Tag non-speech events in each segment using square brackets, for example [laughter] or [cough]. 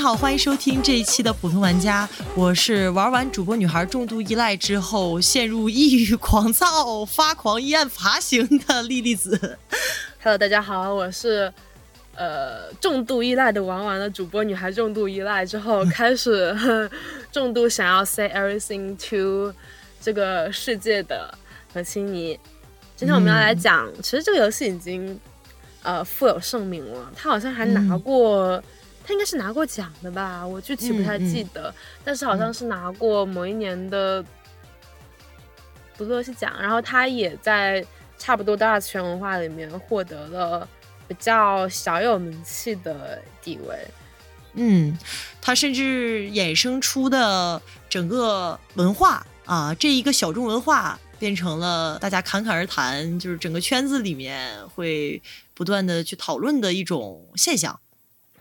你好，欢迎收听这一期的普通玩家，我是玩完主播女孩重度依赖之后陷入抑郁狂躁、发狂一案爬行的 [laughs] 莉莉子。Hello，大家好，我是呃重度依赖的玩完了主播女孩重度依赖之后开始 [laughs] 重度想要 say everything to 这个世界的何青妮。今天我们要来讲，其实这个游戏已经呃富有盛名了，它好像还拿过。他应该是拿过奖的吧，我具体不太记得，但是好像是拿过某一年的独立游戏奖。然后他也在差不多的二次元文化里面获得了比较小有名气的地位。嗯，他甚至衍生出的整个文化啊，这一个小众文化变成了大家侃侃而谈，就是整个圈子里面会不断的去讨论的一种现象。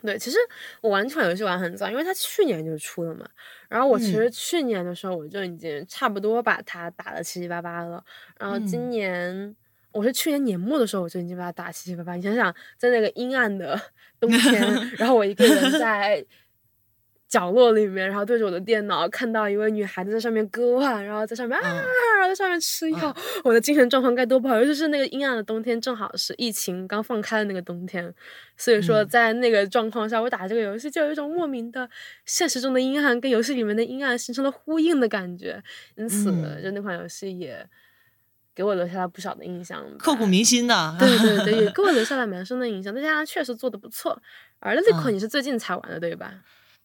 对，其实我玩这款游戏玩很早，因为它去年就出了嘛。然后我其实去年的时候我就已经差不多把它打的七七八八了。然后今年我是去年年末的时候我就已经把它打七七八八。你想想，在那个阴暗的 [laughs] 冬天，[laughs] 然后我一个人在。角落里面，然后对着我的电脑，看到一位女孩子在上面割腕，然后在上面啊，然后在上面吃药，我的精神状况该多不好！尤其是那个阴暗的冬天，正好是疫情刚放开的那个冬天，所以说在那个状况下，我打这个游戏就有一种莫名的现实中的阴暗跟游戏里面的阴暗形成了呼应的感觉，因此就那款游戏也给我留下了不少的印象，刻骨铭心的。对对 [laughs] 对，也给我留下了蛮深的印象。再加上确实做的不错，而那款你是最近才玩的对吧？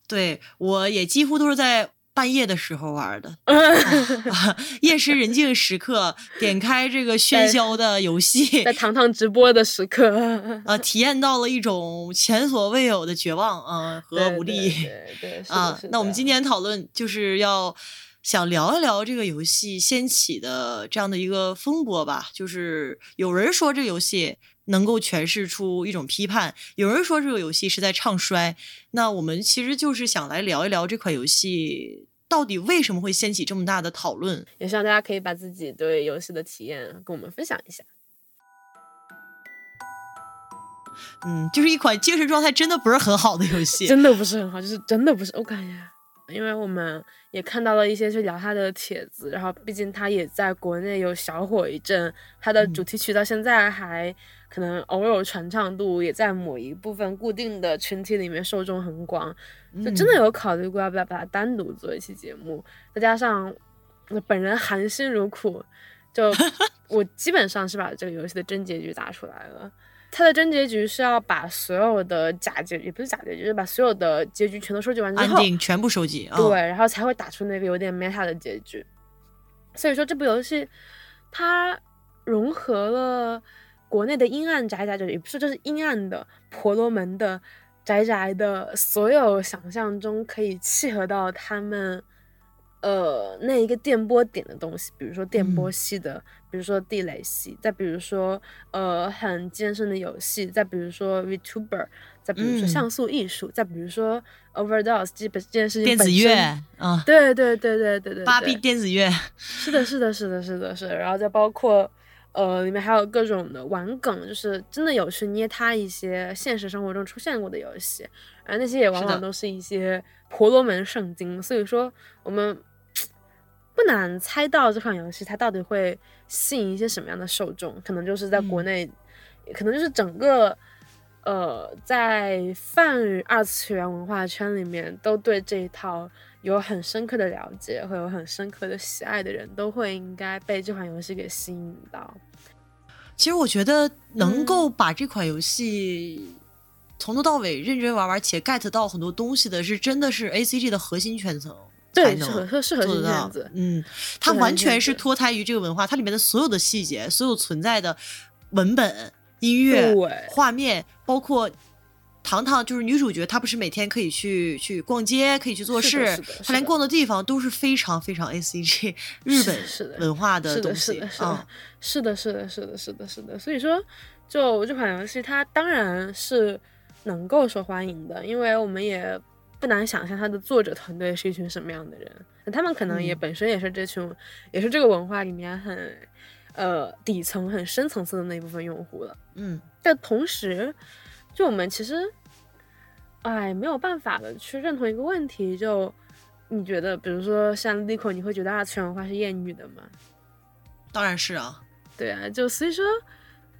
对，我也几乎都是在半夜的时候玩的 [laughs] [laughs] 夜深人静时刻，点开这个喧嚣的游戏，在糖糖直播的时刻，啊，体验到了一种前所未有的绝望啊和无力啊。那我们今天讨论就是要想聊一聊这个游戏掀起的这样的一个风波吧，就是有人说这游戏。能够诠释出一种批判。有人说这个游戏是在唱衰，那我们其实就是想来聊一聊这款游戏到底为什么会掀起这么大的讨论。也希望大家可以把自己对游戏的体验跟我们分享一下。嗯，就是一款精神状态真的不是很好的游戏，真的不是很好，就是真的不是。我感觉，因为我们也看到了一些去聊它的帖子，然后毕竟它也在国内有小火一阵，它的主题曲到现在还。可能偶尔传唱度也在某一部分固定的群体里面受众很广，就真的有考虑过要不要把它单独做一期节目。再加上本人含辛茹苦，就 [laughs] 我基本上是把这个游戏的真结局打出来了。它的真结局是要把所有的假结局，也不是假结局，就是把所有的结局全都收集完之后，全部收集，对，然后才会打出那个有点 meta 的结局。所以说这部游戏它融合了。国内的阴暗宅宅，就也不是，就是阴暗的婆罗门的宅宅的所有想象中可以契合到他们，呃，那一个电波点的东西，比如说电波系的，比如说地雷系，再比如说呃很艰深的游戏，再比如说 VTuber，再比如说像素艺术，再比如说 Overdose，基本这件事情电子乐啊，对对对对对对，芭比电子乐，是的，是的，是的，是的，是，然后再包括。呃，里面还有各种的玩梗，就是真的有去捏他一些现实生活中出现过的游戏，而那些也往往都是一些婆罗门圣经，所以说我们不难猜到这款游戏它到底会吸引一些什么样的受众，可能就是在国内，可能就是整个呃在泛二次元文化圈里面都对这一套。有很深刻的了解，会有很深刻的喜爱的人，都会应该被这款游戏给吸引到。其实我觉得能够把这款游戏从头到尾认真玩玩且 get 到很多东西的，是真的是 A C G 的核心圈层才能做得到。嗯，它完全是脱胎于这个文化，它里面的所有的细节，所有存在的文本、音乐、画面，包括。糖糖就是女主角，她不是每天可以去去逛街，可以去做事，她连逛的地方都是非常非常 A C G 日本文化的东西啊，是的，是的，是的，是的，是的。所以说，就这款游戏，它当然是能够受欢迎的，因为我们也不难想象它的作者团队是一群什么样的人，他们可能也本身也是这群，也是这个文化里面很呃底层、很深层次的那一部分用户了。嗯，但同时。就我们其实哎，没有办法的去认同一个问题。就你觉得，比如说像 Lico，你会觉得二次元文化是艳遇的吗？当然是啊。对啊，就所以说，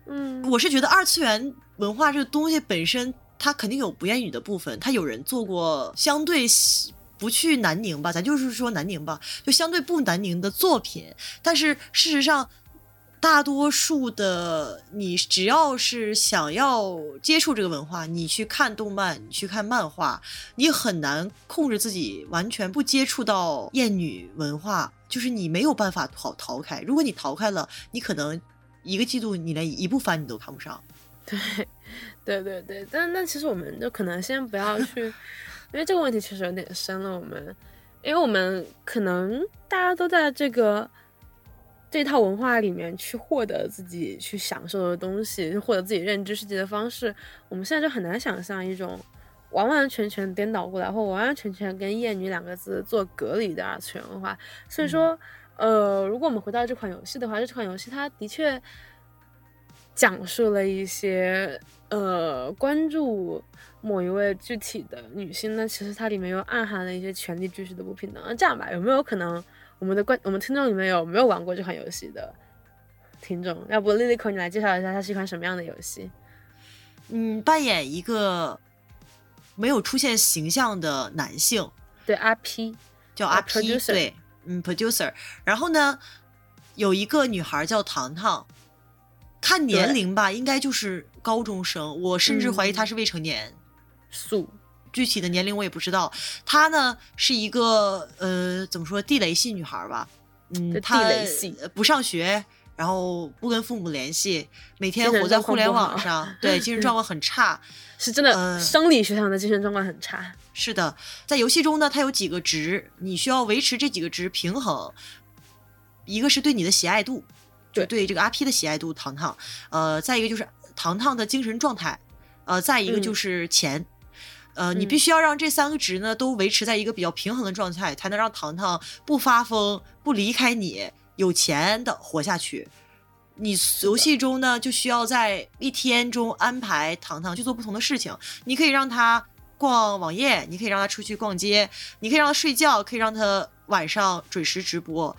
嗯，我是觉得二次元文化这个东西本身，它肯定有不厌女的部分。它有人做过相对不去南宁吧，咱就是说南宁吧，就相对不南宁的作品。但是事实上，大多数的你只要是想要接触这个文化，你去看动漫，你去看漫画，你很难控制自己完全不接触到厌女文化。就是你没有办法逃逃开，如果你逃开了，你可能一个季度你连一部番你都看不上。对，对对对，但那其实我们就可能先不要去，因为这个问题确实有点深了。我们，因为我们可能大家都在这个这套文化里面去获得自己去享受的东西，获得自己认知世界的方式，我们现在就很难想象一种。完完全全颠倒过来，或完完全全跟“厌女”两个字做隔离的二次元文化。所以说，呃，如果我们回到这款游戏的话，这款游戏它的确讲述了一些呃关注某一位具体的女性，呢其实它里面又暗含了一些权力秩序的不平等。那这样吧，有没有可能我们的观我们听众里面有没有玩过这款游戏的听众？要不 Lilico 你来介绍一下，它是一款什么样的游戏？嗯，扮演一个。没有出现形象的男性，对阿 P 叫阿 P，对，嗯，producer。然后呢，有一个女孩叫糖糖，看年龄吧，应该就是高中生，我甚至怀疑她是未成年。素，具体的年龄我也不知道。她呢是一个呃，怎么说地雷系女孩吧？嗯，地雷系，不上学，然后不跟父母联系，每天活在互联网上，[laughs] 对，精神状况很差。[laughs] 是真的，生理学上的精神状况很差。是的，在游戏中呢，它有几个值，你需要维持这几个值平衡。一个是对你的喜爱度，就对这个阿 P 的喜爱度，糖糖。呃，再一个就是糖糖的精神状态，呃，再一个就是钱。呃，你必须要让这三个值呢都维持在一个比较平衡的状态，才能让糖糖不发疯、不离开你，有钱的活下去。你游戏中呢，就需要在一天中安排糖糖去做不同的事情。你可以让他逛网页，你可以让他出去逛街，你可以让他睡觉，可以让他晚上准时直播。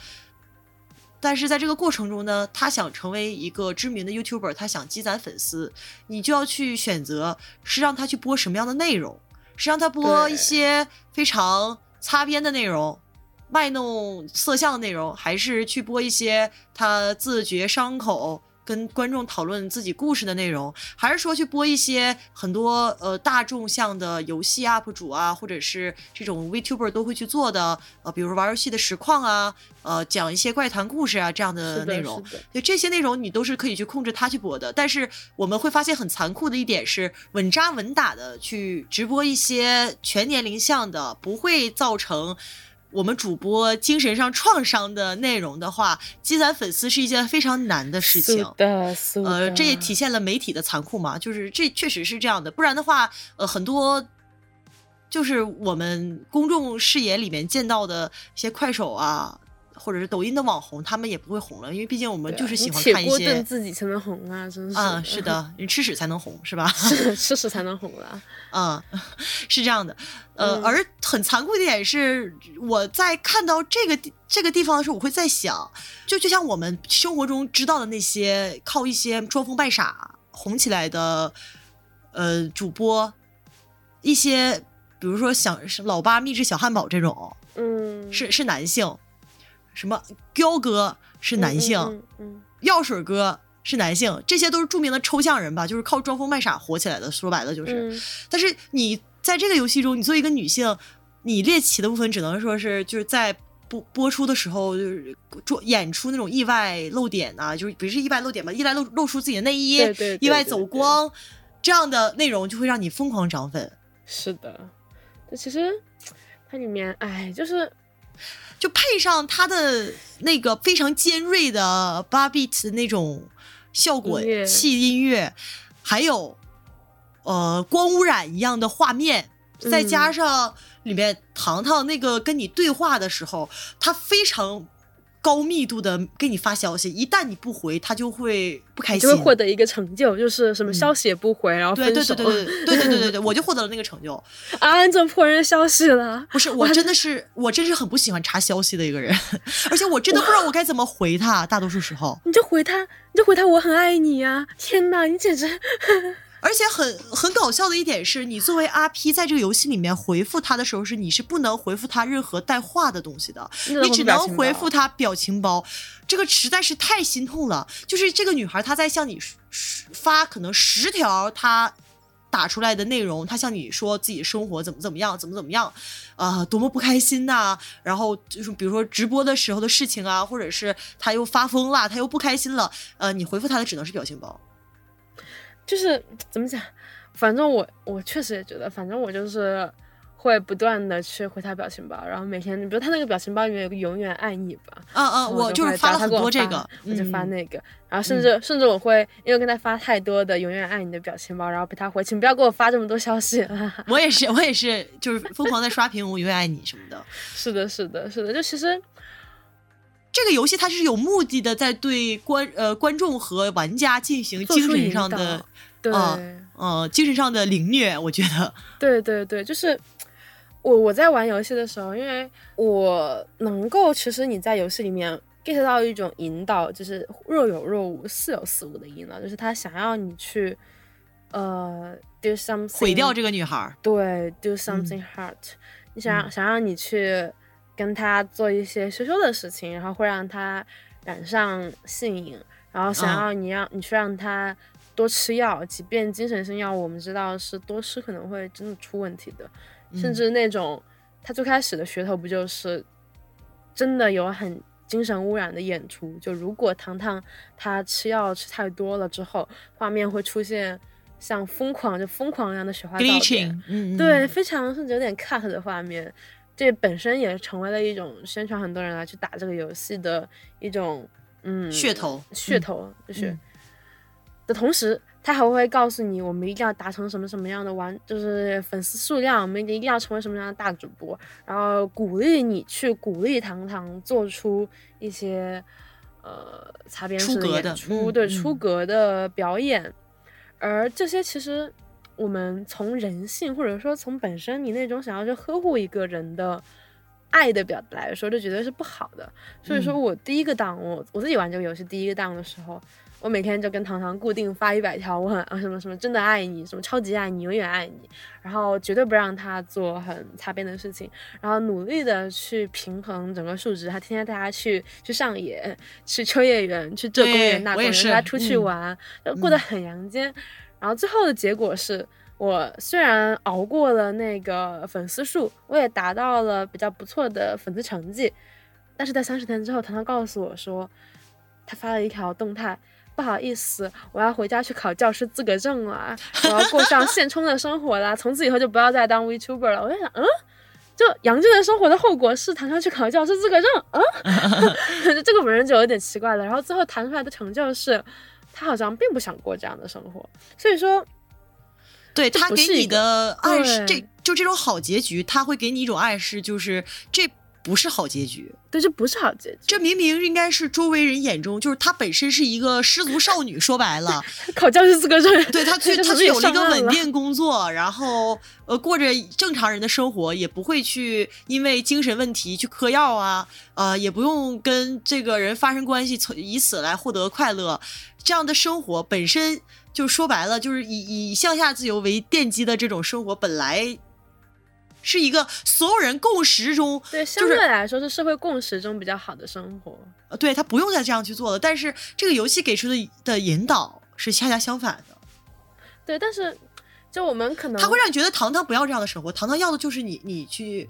但是在这个过程中呢，他想成为一个知名的 YouTuber，他想积攒粉丝，你就要去选择是让他去播什么样的内容，是让他播一些非常擦边的内容。卖弄色相的内容，还是去播一些他自觉伤口跟观众讨论自己故事的内容，还是说去播一些很多呃大众向的游戏 UP 主啊，或者是这种 Vtuber 都会去做的呃，比如玩游戏的实况啊，呃讲一些怪谈故事啊这样的内容，就这些内容你都是可以去控制他去播的。但是我们会发现很残酷的一点是，稳扎稳打的去直播一些全年龄向的，不会造成。我们主播精神上创伤的内容的话，积攒粉丝是一件非常难的事情。的，呃，这也体现了媒体的残酷嘛，就是这确实是这样的。不然的话，呃，很多就是我们公众视野里面见到的一些快手啊。或者是抖音的网红，他们也不会红了，因为毕竟我们就是喜欢看一些。自己才能红啊，真是。啊，[laughs] 是的，你吃屎才能红，是吧？[laughs] 是吃屎才能红了。[laughs] 嗯，是这样的。呃，而很残酷的一点是，我在看到这个这个地方的时候，我会在想，就就像我们生活中知道的那些靠一些装疯卖傻红起来的呃主播，一些比如说想是老八秘制小汉堡这种，嗯，是是男性。什么彪哥是男性，药水哥是男性，这些都是著名的抽象人吧？就是靠装疯卖傻火起来的。说白了就是，但是你在这个游戏中，你作为一个女性，你猎奇的部分只能说是就是在播播出的时候，就是做演出那种意外露点啊，就是不是意外露点吧？意外露露出自己的内衣，意外走光这样的内容，就会让你疯狂涨粉。是的，这其实它里面，哎，就是。就配上他的那个非常尖锐的八 bit 的那种效果器音乐，还有呃光污染一样的画面，再加上里面糖糖那个跟你对话的时候，他非常高密度的给你发消息，一旦你不回，他就会不开心，就会获得一个成就，就是什么消息也不回，然后分手。对对对对对对对对对，我就获得了那个成就。啊，你怎么破人消息了？不是，我真的是我真是很不喜欢查消息的一个人，而且我真的不知道我该怎么回他。大多数时候，你就回他，你就回他，我很爱你呀！天哪，你简直。而且很很搞笑的一点是，你作为阿 P 在这个游戏里面回复他的时候，是你是不能回复他任何带话的东西的，你只能回复他表情包。这个实在是太心痛了。就是这个女孩她在向你发可能十条她打出来的内容，她向你说自己生活怎么怎么样，怎么怎么样，啊，多么不开心呐。然后就是比如说直播的时候的事情啊，或者是她又发疯了，她又不开心了，呃，你回复她的只能是表情包。就是怎么讲，反正我我确实也觉得，反正我就是会不断的去回他表情包，然后每天，比如他那个表情包里面有个永远爱你吧，嗯嗯，我就是发了很多这个，我就发那个，然后甚至甚至我会因为跟他发太多的永远爱你的表情包，然后被他回，请不要给我发这么多消息。[laughs] 我也是，我也是，就是疯狂在刷屏，我永远爱你什么的。[laughs] 是的，是的，是的，就其实。[laughs] 这个游戏它是有目的的，在对观呃观众和玩家进行精神上的对。呃精神上的凌虐，我觉得。[laughs] 对对对，就是我我在玩游戏的时候，因为我能够其实你在游戏里面 get 到一种引导，就是若有若无，似有似无的引导，就是他想要你去呃 do something 毁掉这个女孩，对 do something hurt，你想让想让你去。跟他做一些羞羞的事情，然后会让他染上性瘾，然后想要你让你去让他多吃药，即便精神性药物我们知道是多吃可能会真的出问题的，甚至那种他最开始的噱头不就是真的有很精神污染的演出？就如果糖糖他吃药吃太多了之后，画面会出现像疯狂就疯狂一样的雪花照片，嗯，对，非常甚至有点 cut 的画面。这本身也成为了一种宣传，很多人来去打这个游戏的一种嗯噱头，噱头就是的同时，他还会告诉你，我们一定要达成什么什么样的完，就是粉丝数量，我们一定要成为什么样的大主播，然后鼓励你去鼓励糖糖做出一些呃擦边式的演出，对出格的表演，而这些其实。我们从人性，或者说从本身你那种想要去呵护一个人的爱的表达来说，这绝对是不好的。所以说我第一个档，我我自己玩这个游戏第一个档的时候，我每天就跟糖糖固定发一百条，我很啊什么什么真的爱你，什么超级爱你，永远爱你，然后绝对不让他做很擦边的事情，然后努力的去平衡整个数值，他天天带他去去上野，去秋叶原，去这公园那公园，带他出去玩，过得很阳间。然后最后的结果是我虽然熬过了那个粉丝数，我也达到了比较不错的粉丝成绩，但是在三十天之后，糖糖告诉我说，他发了一条动态，不好意思，我要回家去考教师资格证了，我要过上 [laughs] 现充的生活了，从此以后就不要再当 Vtuber 了。我就想，嗯，就杨俊的生活的后果是糖糖去考教师资格证，嗯，[laughs] 这个本人就有点奇怪了。然后最后谈出来的成就是他好像并不想过这样的生活，所以说，对他给你的暗示，这就这种好结局，他会给你一种暗示，就是这不是好结局，对，这不是好结局，这明明应该是周围人眼中，就是她本身是一个失足少女，说白了，[laughs] 考教师资格证，对她 [laughs] 最她有了一个稳定工作，然后呃过着正常人的生活，也不会去因为精神问题去嗑药啊，呃，也不用跟这个人发生关系，从以此来获得快乐。这样的生活本身就说白了，就是以以向下自由为奠基的这种生活，本来是一个所有人共识中，对相对来说是社会共识中比较好的生活。呃，对他不用再这样去做了。但是这个游戏给出的的引导是恰恰相反的。对，但是就我们可能他会让你觉得糖糖不要这样的生活，糖糖要的就是你你去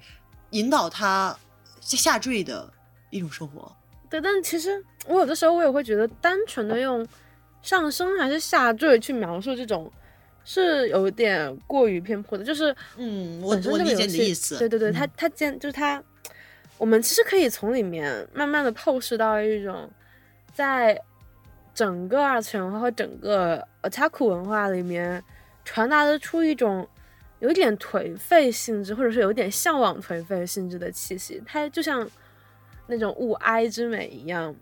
引导他下坠的一种生活。对，但其实我有的时候我也会觉得，单纯的用。上升还是下坠去描述这种，是有点过于偏颇的。就是，嗯，我我理解你的意思。对对对，他他见就是他，我们其实可以从里面慢慢的透视到一种，在整个二次元文化和整个 otaku 文化里面传达的出一种有点颓废性质，或者是有点向往颓废性质的气息。它就像。那种物哀之美一样，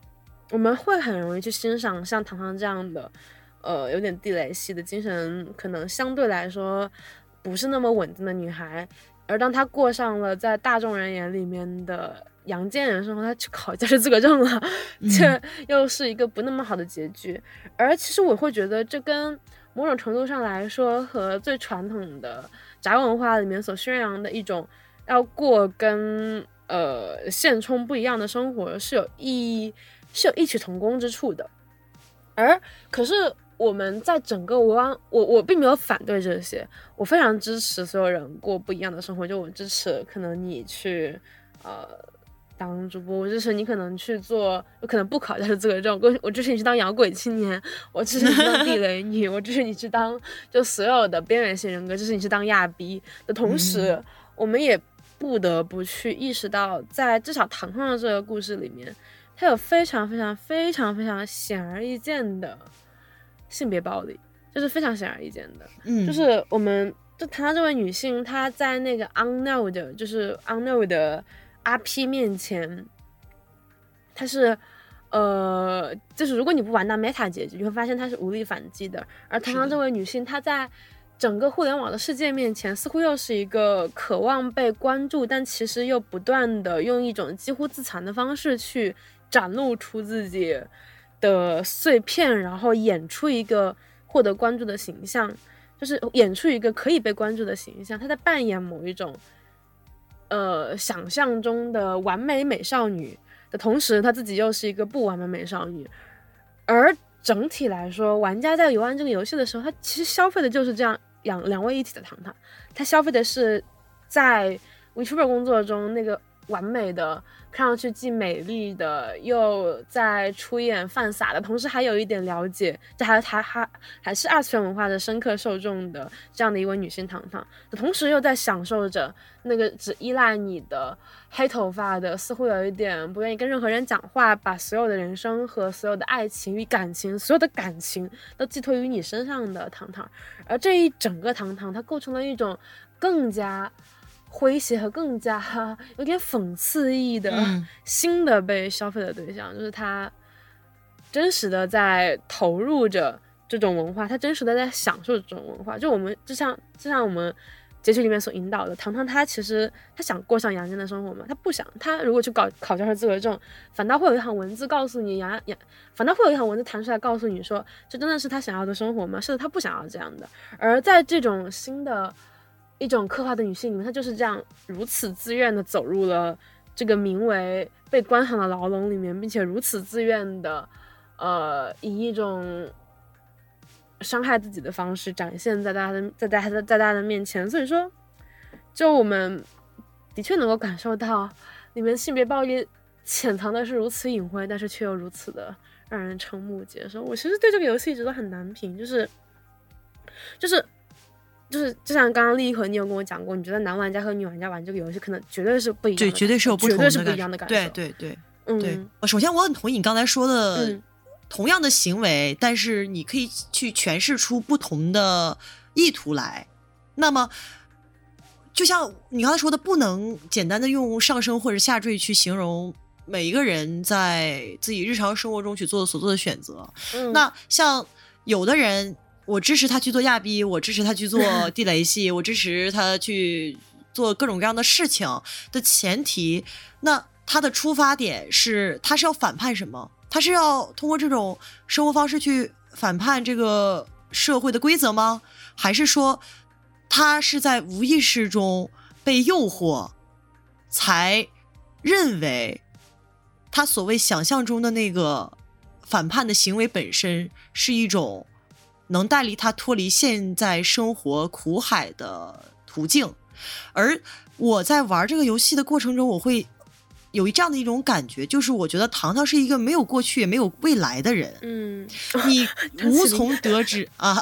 我们会很容易去欣赏像糖糖这样的，呃，有点地雷系的精神，可能相对来说不是那么稳定的女孩。而当她过上了在大众人眼里面的阳间人生活，她去考教师资格证了，这 [laughs] 又是一个不那么好的结局。而其实我会觉得，这跟某种程度上来说，和最传统的宅文化里面所宣扬的一种要过跟呃现充不一样的生活是有异是有异曲同工之处的。而可是我们在整个我我我并没有反对这些，我非常支持所有人过不一样的生活。就我支持可能你去呃。当主播，我支持你可能去做，有可能不考教师资格证。我我支持你去当摇滚青年，我支持你当地雷女，我支持你去当就所有的边缘性人格，支持你去当亚逼的同时，我们也不得不去意识到，在至少糖糖的这个故事里面，它有非常非常非常非常显而易见的性别暴力，这是非常显而易见的。嗯，就是我们就谈到这位女性，她在那个 unknown 的就是 unknown 的。RP 面前，她是，呃，就是如果你不玩到 Meta 结局，你会发现她是无力反击的。而谈到这位女性，她在整个互联网的世界面前，似乎又是一个渴望被关注，但其实又不断的用一种几乎自残的方式去展露出自己的碎片，然后演出一个获得关注的形象，就是演出一个可以被关注的形象。她在扮演某一种。呃，想象中的完美美少女的同时，她自己又是一个不完美美少女。而整体来说，玩家在游玩这个游戏的时候，他其实消费的就是这样两两位一体的糖糖。他消费的是在 Vtuber 工作中那个完美的。看上去既美丽的，又在出演犯傻的同时，还有一点了解，这还还还还是二次元文化的深刻受众的这样的一位女性糖糖同时，又在享受着那个只依赖你的黑头发的，似乎有一点不愿意跟任何人讲话，把所有的人生和所有的爱情与感情，所有的感情都寄托于你身上的糖糖，而这一整个糖糖，它构成了一种更加。诙谐和更加 [laughs] 有点讽刺意义的 [laughs] 新的被消费的对象，就是他真实的在投入着这种文化，他真实的在享受这种文化。就我们就像就像我们结局里面所引导的，糖糖他其实他想过上阳间的生活吗？他不想。他如果去搞考教师资格证，反倒会有一行文字告诉你，反倒会有一行文字弹出来告诉你说，这真的是他想要的生活吗？是的，他不想要这样的。而在这种新的。一种刻画的女性里面，她就是这样如此自愿的走入了这个名为被关上的牢笼里面，并且如此自愿的，呃，以一种伤害自己的方式展现在大家的 [laughs] 在大家的在大家的面前。所以说，就我们的确能够感受到里面性别暴力潜藏的是如此隐晦，但是却又如此的让人瞠目结舌。我其实对这个游戏一直都很难评，就是就是。就是，就像刚刚立一和你有跟我讲过，你觉得男玩家和女玩家玩这个游戏，可能绝对是不一样，对，绝对是有不同的，绝对是不一样的感受。对对对，嗯。首先，我很同意你刚才说的，同样的行为，但是你可以去诠释出不同的意图来。那么，就像你刚才说的，不能简单的用上升或者下坠去形容每一个人在自己日常生活中去做所做的选择。那像有的人。我支持他去做亚逼，我支持他去做 [laughs] 地雷系，我支持他去做各种各样的事情的前提，那他的出发点是他是要反叛什么？他是要通过这种生活方式去反叛这个社会的规则吗？还是说他是在无意识中被诱惑，才认为他所谓想象中的那个反叛的行为本身是一种？能带离他脱离现在生活苦海的途径，而我在玩这个游戏的过程中，我会。有一这样的一种感觉，就是我觉得糖糖是一个没有过去也没有未来的人。嗯，你 [laughs] 无从得知啊！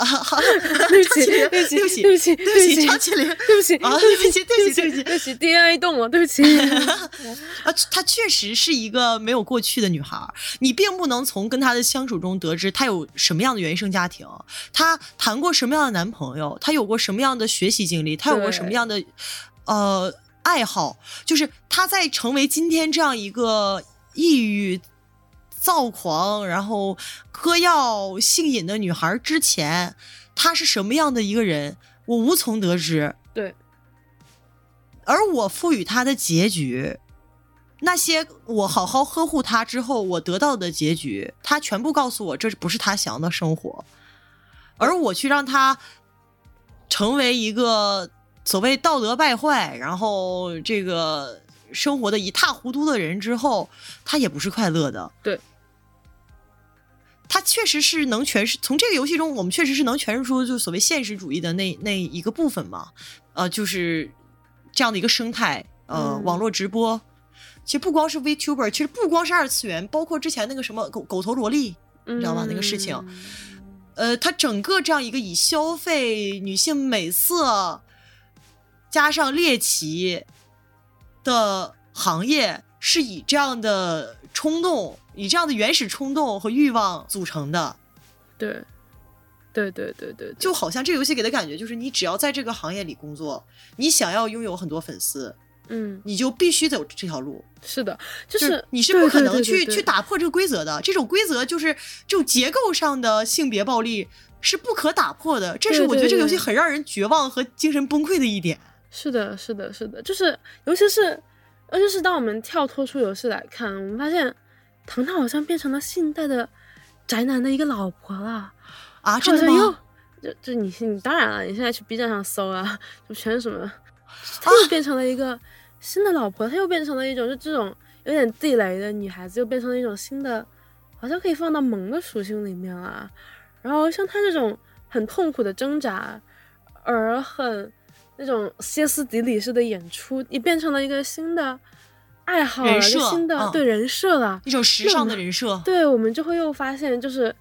对不起，对不起，对不起，对不起，对不起，张起灵，对不起啊！对不起，对不起，对不起，对不起，DNA 动了，对不起。[laughs] 啊，她确实是一个没有过去的女孩，你并不能从跟她的相处中得知她有什么样的原生家庭，她谈过什么样的男朋友，她有过什么样的学习经历，她有过什么样的呃。爱好就是他在成为今天这样一个抑郁、躁狂，然后嗑药、性瘾的女孩之前，她是什么样的一个人，我无从得知。对，而我赋予她的结局，那些我好好呵护他之后我得到的结局，他全部告诉我这不是他想要的生活，而我去让他成为一个所谓道德败坏，然后这个生活的一塌糊涂的人之后，他也不是快乐的。对，他确实是能诠释，从这个游戏中，我们确实是能诠释出就所谓现实主义的那那一个部分嘛，呃，就是这样的一个生态，呃，嗯。网络直播，其实不光是 VTuber，其实不光是二次元，包括之前那个什么狗狗头萝莉，你知道吧？那个事情嗯。呃，它整个这样一个以消费女性美色加上猎奇的行业，是以这样的冲动，以这样的原始冲动和欲望组成的。对，对对对对，对就好像这个游戏给的感觉就是，你只要在这个行业里工作，你想要拥有很多粉丝，嗯，你就必须走这条路。是的，就就是你是不可能去去打破这个规则的。这种规则就是这种结构上的性别暴力是不可打破的。这是我觉得这个游戏很让人绝望和精神崩溃的一点。是的，是的，是的，就是尤其是，尤其是当我们跳脱出游戏来看，我们发现糖糖好像变成了现代的宅男的一个老婆了。啊，好真的吗？就就你你当然了，你现在去 B 站上搜啊，就全是什么，啊她又变成了一个新的老婆，她又变成了一种就这种有点地雷的女孩子，又变成了一种新的，好像可以放到萌的属性里面了。然后像他这种很痛苦的挣扎，而很那种歇斯底里式的演出，你变成了一个新的爱好了，一个新的、嗯对人设了。一种时尚的人设。对，我们就会又发现，就是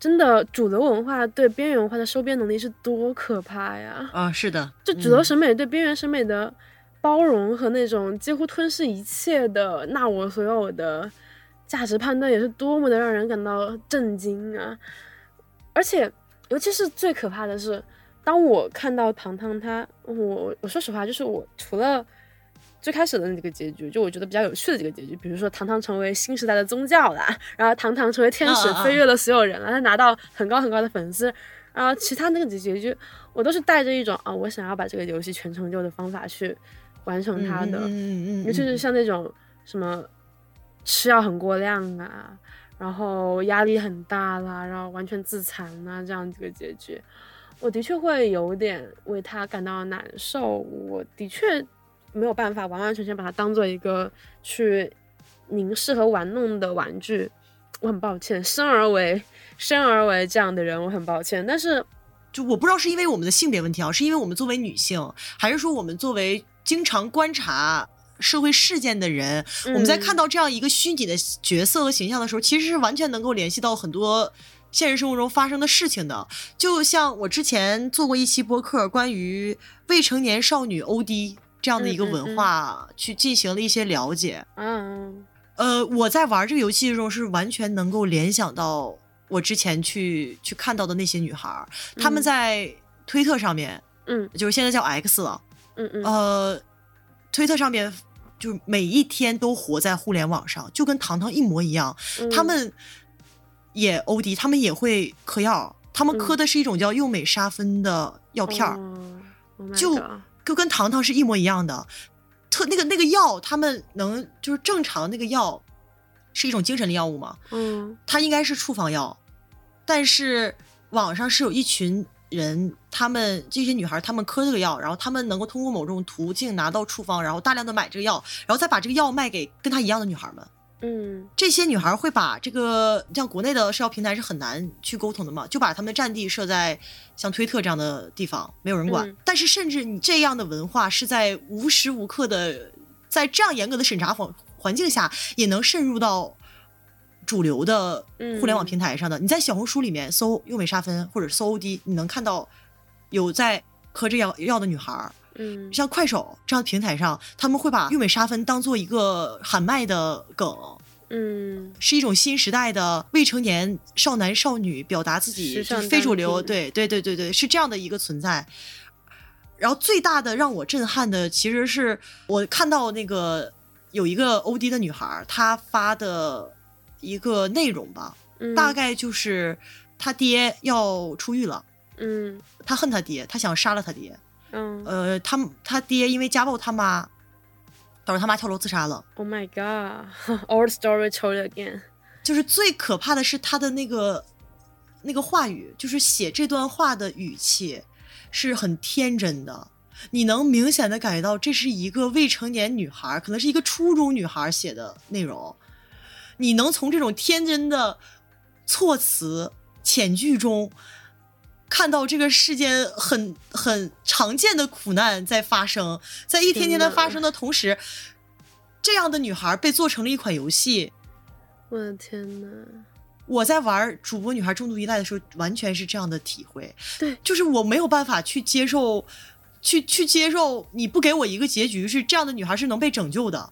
真的主流文化对边缘文化的收编能力是多可怕呀！啊，是的，就主流嗯审美对边缘审美的包容和那种几乎吞噬一切的纳我所有的价值判断，也是多么的让人感到震惊啊！而且，尤其是最可怕的是，当我看到糖糖他，我我说实话，就是我除了最开始的那几个结局，就我觉得比较有趣的几个结局，比如说糖糖成为新时代的宗教啦，然后糖糖成为天使飞跃了所有人了，他拿到很高很高的粉丝，然后其他那个几结局，我都是带着一种啊，我想要把这个游戏全成就的方法去完成它的，嗯嗯嗯嗯，尤其是嗯。像那种什么吃药很过量啊，然后压力很大啦，然后完全自残啊这样几个结局，我的确会有点为他感到难受。我的确没有办法完完全全把它当做一个去凝视和玩弄的玩具。我很抱歉，生而为生而为这样的人，我很抱歉。但是就我不知道是因为我们的性别问题啊，是因为我们作为女性，还是说我们作为经常观察社会事件的人，我们在看到到这样一个虚拟的角色和形象的时候，其实是完全能够联系到很多现实生活中发生的事情的。就像我之前做过一期播客，关于未成年少女 OD 这样的一个文化，去进行了一些了解。嗯呃，我在玩这个游戏的时候是完全能够联想到我之前去去看到的那些女孩儿，她们嗯。在推特上面，嗯。就是现在叫 X 了，嗯嗯。呃，推特上面就是每一天都活在互联网上，就跟糖糖一模一样。嗯，他们也 OD，他们也会嗑药，他们嗑嗯的是一种叫右美沙芬的药片儿，哦 Oh 就就跟糖糖是一模一样的。特那个那个药，他们能就是正常那个药是一种精神类药物嘛？嗯它应该是处方药，但是网上是有一群人，他们这些女孩，她们嗑这个药，然后她们能够通过某种途径拿到处方，然后大量的买这个药，然后再把这个药卖给跟她一样的女孩们。嗯这些女孩会把这个像国内的社交平台是很难去沟通的嘛，就把他们的占地设在像推特这样的地方，没有人管。嗯但是甚至你这样的文化是在无时无刻的在这样严格的审查环环境下，也能渗入到主流的互联网嗯平台上的。你在小红书里面搜“优美沙芬”或者搜 OD，你能看到有在嗑这药药的女孩儿。嗯。像快手这样的平台上，他们会把优美沙芬当做一个喊麦的梗，嗯。是一种新时代的未成年少男少女表达自己就是非主流，对对对对对，是这样的一个存在。然后最大的让我震撼的，其实是我看到那个有一个欧弟的女孩，她发的一个内容吧，大概就是他爹要出狱了，嗯，他恨他爹，他想杀了他爹，嗯，呃，他他爹因为家暴他妈，导致他妈跳楼自杀了。Oh my god, [laughs] old story told again。就是最可怕的是他的那个那个话语，就是写这段话的语气是很天真的，你能明显的感觉到这是一个未成年女孩，可能是一个初中女孩写的内容。你能从这种天真的措辞遣句中看到这个世间很很常见的苦难在发生，在一天天的发生的同时，这样的女孩被做成了一款游戏。我的天呐，我在玩主播女孩重度依赖的时候，完全是这样的体会。对，就是我没有办法去接受，去去接受你不给我一个结局，是这样的女孩是能被拯救的。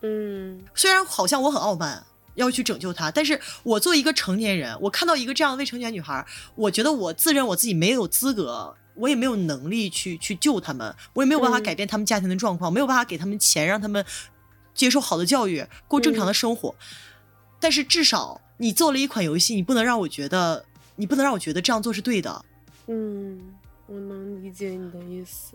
嗯，虽然好像我很傲慢要去拯救她，但是我作为一个成年人，我看到一个这样的未成年女孩，我觉得我自认我自己没有资格，我也没有能力去去救他们，我也没有办法嗯改变他们家庭的状况，没有办法给他们钱，让他们接受好的教育，过正常的生活。但是至少你做了一款游戏，你不能让我觉得，你不能让我觉得这样做是对的，嗯，我能理解你的意思，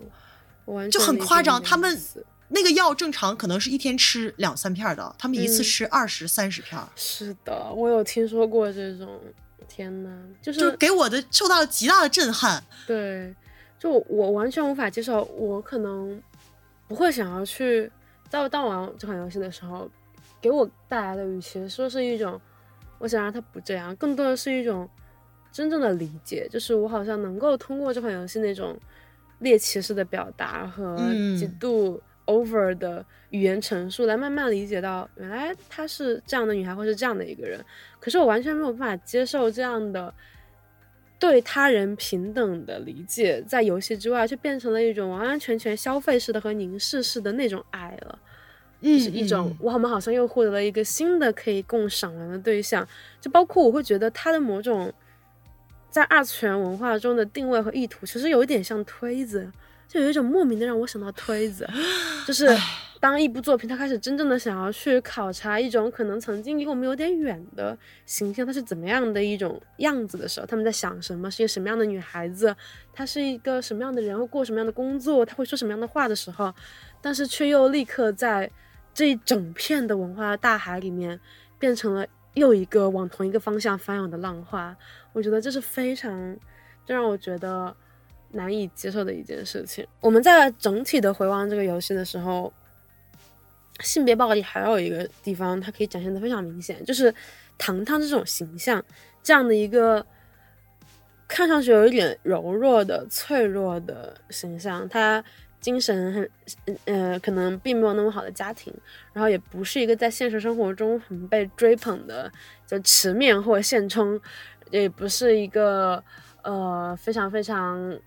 我很夸张。他们那个药正常可能是一天吃两三片儿的，他们一次嗯。吃二十三十片儿，是的，我有听说过这种，天呐，就是就给我的受到了极大的震撼。对，就我完全无法接受，我可能不会想要去，在我当我玩这款游戏的时候，给我带来的与其说是一种我想让它不这样，更多的是一种真正的理解，就是我好像能够通过这款游戏那种猎奇式的表达和嗯。极度 over 的语言陈述，来慢慢理解到原来她是这样的女孩，或是这样的一个人。可是我完全没有办法接受这样的对他人平等的理解，在游戏之外却变成了一种完完全全消费式的和凝视式的那种爱了。是一种，我们好像又获得了一个新的可以共赏玩的对象，就包括我会觉得他的某种在二次元文化中的定位和意图，其实有一点像推子，就有一种莫名的让我想到推子，[laughs] 就是当一部作品它开始真正的想要去考察一种可能曾经离我们有点远的形象，它是怎么样的一种样子的时候，他们在想什么，是一个什么样的女孩子，她是一个什么样的人，会过什么样的工作，她会说什么样的话的时候，但是却又立刻在这一整片的文化大海里面，变成了又一个往同一个方向翻涌的浪花。我觉得这是非常，这让我觉得难以接受的一件事情。我们在整体的回望这个游戏的时候，性别暴力还有一个地方，它可以展现的非常明显，就是糖糖这种形象，这样的一个看上去有一点柔弱的、脆弱的形象，他精神很呃，可能并没有那么好的家庭，然后也不是一个在现实生活中很被追捧的，就池面或现充，也不是一个呃非常非常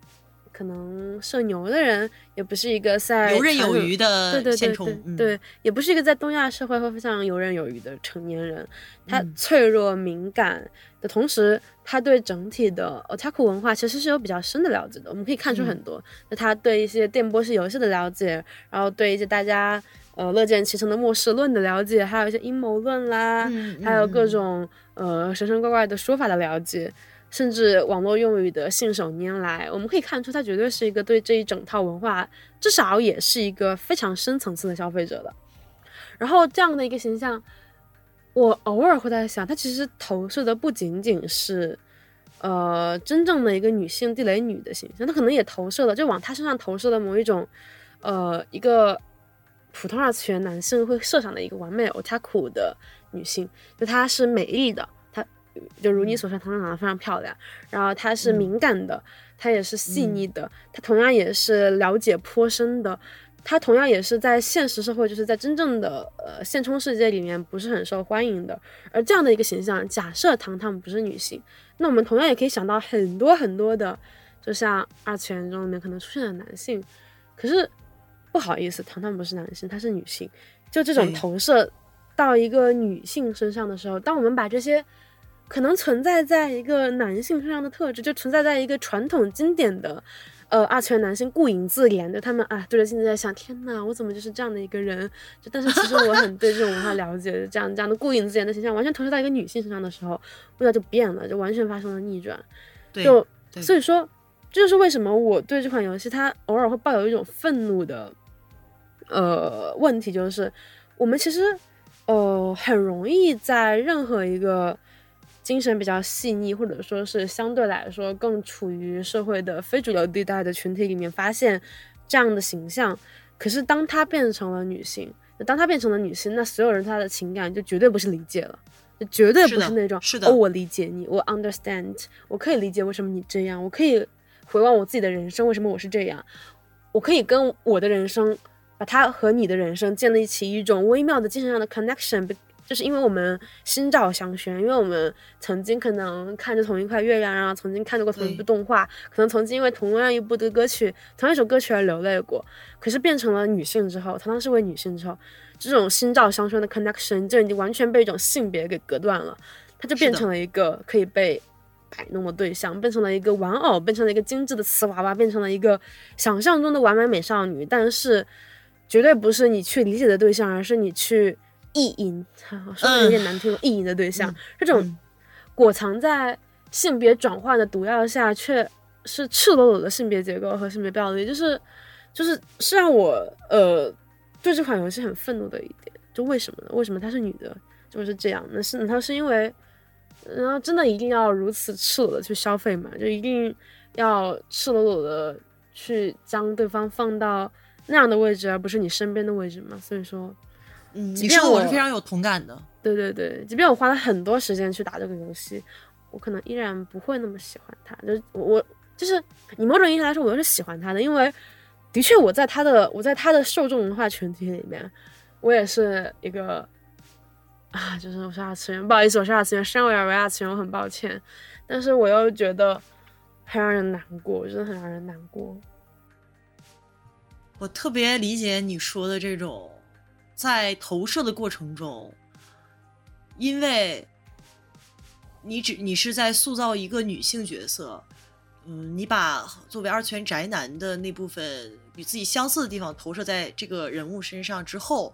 可能社牛的人，也不是一个在游刃有余的对对对对，嗯对，也不是一个在东亚社会会非常游刃有余的成年人。他嗯脆弱敏感的同时，他对整体的 otaku 文化其实是有比较深的了解的。我们可以看出很嗯多，就他对一些电波式游戏的了解，然后对一些大家呃乐见其成的末世论的了解，还有一些阴谋论啦，嗯还有各嗯种呃神神怪怪的说法的了解。甚至网络用语的信手拈来，我们可以看出他绝对是一个对这一整套文化，至少也是一个非常深层次的消费者的。然后这样的一个形象，我偶尔会在想，他其实投射的不仅仅是，呃，真正的一个女性地雷女的形象，他可能也投射了，就往她身上投射了某一种，呃，一个普通二次元男性会设想的一个完美 otaku 的女性，就她是美丽的，就如你所说，她长得非常漂亮，然后她是敏感的，她也是细腻的，她同样也是了解颇深的。她同样也是在现实社会，就是在真正的呃现充世界里面不是很受欢迎的。而这样的一个形象，假设糖糖不是女性，那我们同样也可以想到很多很多的，就像二次元中里面可能出现的男性。可是不好意思，糖糖不是男性，她是女性。就这种投射到一个女性身上的时候，当我们把这些可能存在在一个男性身上的特质，就存在在一个传统经典的呃二次元男性顾影自怜，就他们啊对着镜子在想，天呐，我怎么就是这样的一个人？就但是其实我很对这种文化了解，这样这样的顾影自怜的形象完全投射到一个女性身上的时候，味道就变了，就完全发生了逆转。就所以说，这就是为什么我对这款游戏它偶尔会抱有一种愤怒的呃问题，就是我们其实呃很容易在任何一个。精神比较细腻，或者说是相对来说更处于社会的非主流地带的群体里面，发现这样的形象。可是当她变成了女性，当她变成了女性，那所有人她的情感就绝对不是理解了，就绝对不是那种是的哦，我理解你，我 understand，我可以理解为什么你这样，我可以回望我自己的人生，为什么我是这样，我可以跟我的人生，把它和你的人生建立起一种微妙的精神上的 connection。就是因为我们心照相宣，因为我们曾经可能看着同一块月亮，然后曾经看着过同一部动画，可能曾经因为同样一部的歌曲、同一首歌曲而流泪过。可是变成了女性之后，她当是为女性之后，这种心照相宣的 connection 就已经完全被一种性别给隔断了，它就变成了一个可以被摆弄的对象，变成了一个玩偶，变成了一个精致的瓷娃娃，变成了一个想象中的完美美少女。但是绝对不是你去理解的对象，而是你去。意淫，[laughs] 说的有点难听，意淫的对象，这种裹藏在性别转换的毒药下，却是赤裸裸的性别结构和性别暴力，就是，就是是让我呃对这款游戏很愤怒的一点。就为什么呢？为什么她是女的就是这样？那是难道是因为，然后真的一定要如此赤裸的去消费吗？就一定要赤裸裸的去将对方放到那样的位置，而不是你身边的位置吗？所以说。嗯，即便我是非常有同感的。对对对，即便我花了很多时间去打这个游戏，我可能依然不会那么喜欢它。就我就是以某种意义来说，我是喜欢它的，因为的确我在它的我在它的受众文化群体里面，我也是一个啊，就是我是二次元，不好意思，我是二次元，身为二次元，我很抱歉，但是我又觉得很让人难过，真的很让人难过。我特别理解你说的这种。在投射的过程中，因为你只你是在塑造一个女性角色，嗯，你把作为二次元宅男的那部分与自己相似的地方投射在这个人物身上之后，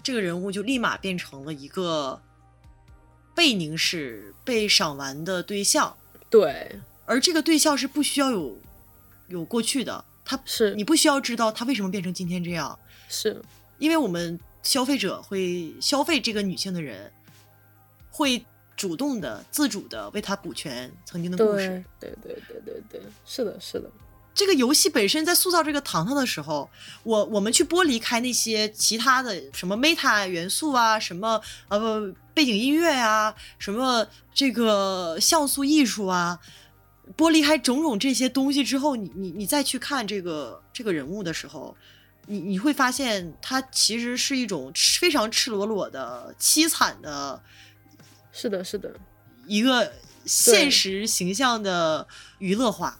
这个人物就立马变成了一个被凝视、被赏玩的对象。对，而这个对象是不需要有有过去的，他是你不需要知道他为什么变成今天这样，是因为我们。消费者会消费这个女性的人，会主动的、自主的为她补全曾经的故事。对对对对对，是的，是的。这个游戏本身在塑造这个糖糖的时候，我我们去剥离开那些其他的什么 meta 元素啊，什么呃不背景音乐呀，什么这个像素艺术啊，剥离开种种这些东西之后，你你你再去看这个这个人物的时候。你你会发现，它其实是一种非常赤裸裸的、凄惨的，是的，是的，一个现实形象的娱乐化。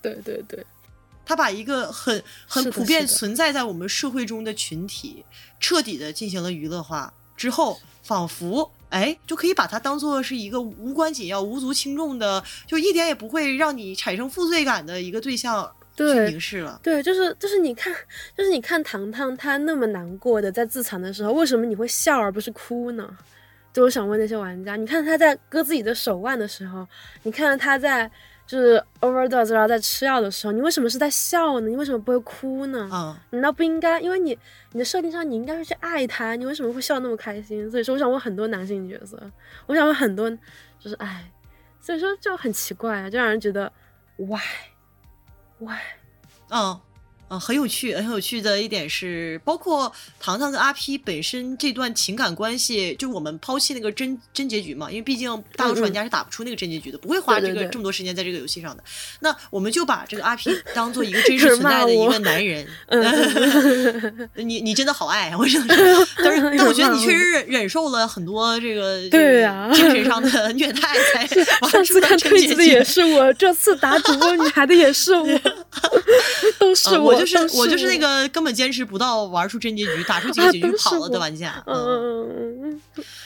对对对，他把一个很很普遍存在在我们社会中的群体，彻底的进行了娱乐化之后，仿佛哎就可以把它当做是一个无关紧要、无足轻重的，就一点也不会让你产生负罪感的一个对象。对，凝视了。对，就是就是你看，就是你看糖糖他那么难过的在自残的时候，为什么你会笑而不是哭呢？就我想问那些玩家，你看他在割自己的手腕的时候，你看他在就是 overdose 然后在吃药的时候，你为什么是在笑呢？你为什么不会哭呢？啊，难道不应该？因为你你的设定上你应该是去爱他，你为什么会笑那么开心？所以说，我想问很多男性角色，我想问很多，就是哎，所以说就很奇怪啊，就让人觉得 why。喂，嗯。啊，很有趣，很有趣的一点是，包括糖糖跟阿 P 本身这段情感关系，就我们抛弃那个真真结局嘛，因为毕竟大多数玩家是打不出那个真结局的，不会花这个这么多时间在这个游戏上的。那我们就把这个阿 P 当做一个真实 [laughs] 存在的一个男人。[laughs] 你你真的好爱，我真的是，但是 [laughs] 但我觉得你确实忍忍受了很多这个对呀精神上的虐待才。上次看推子的也是我，这次打主播女孩的也是我，都是我。就是我就是那个根本坚持不到玩出真结局、打出结局跑了的玩家，嗯，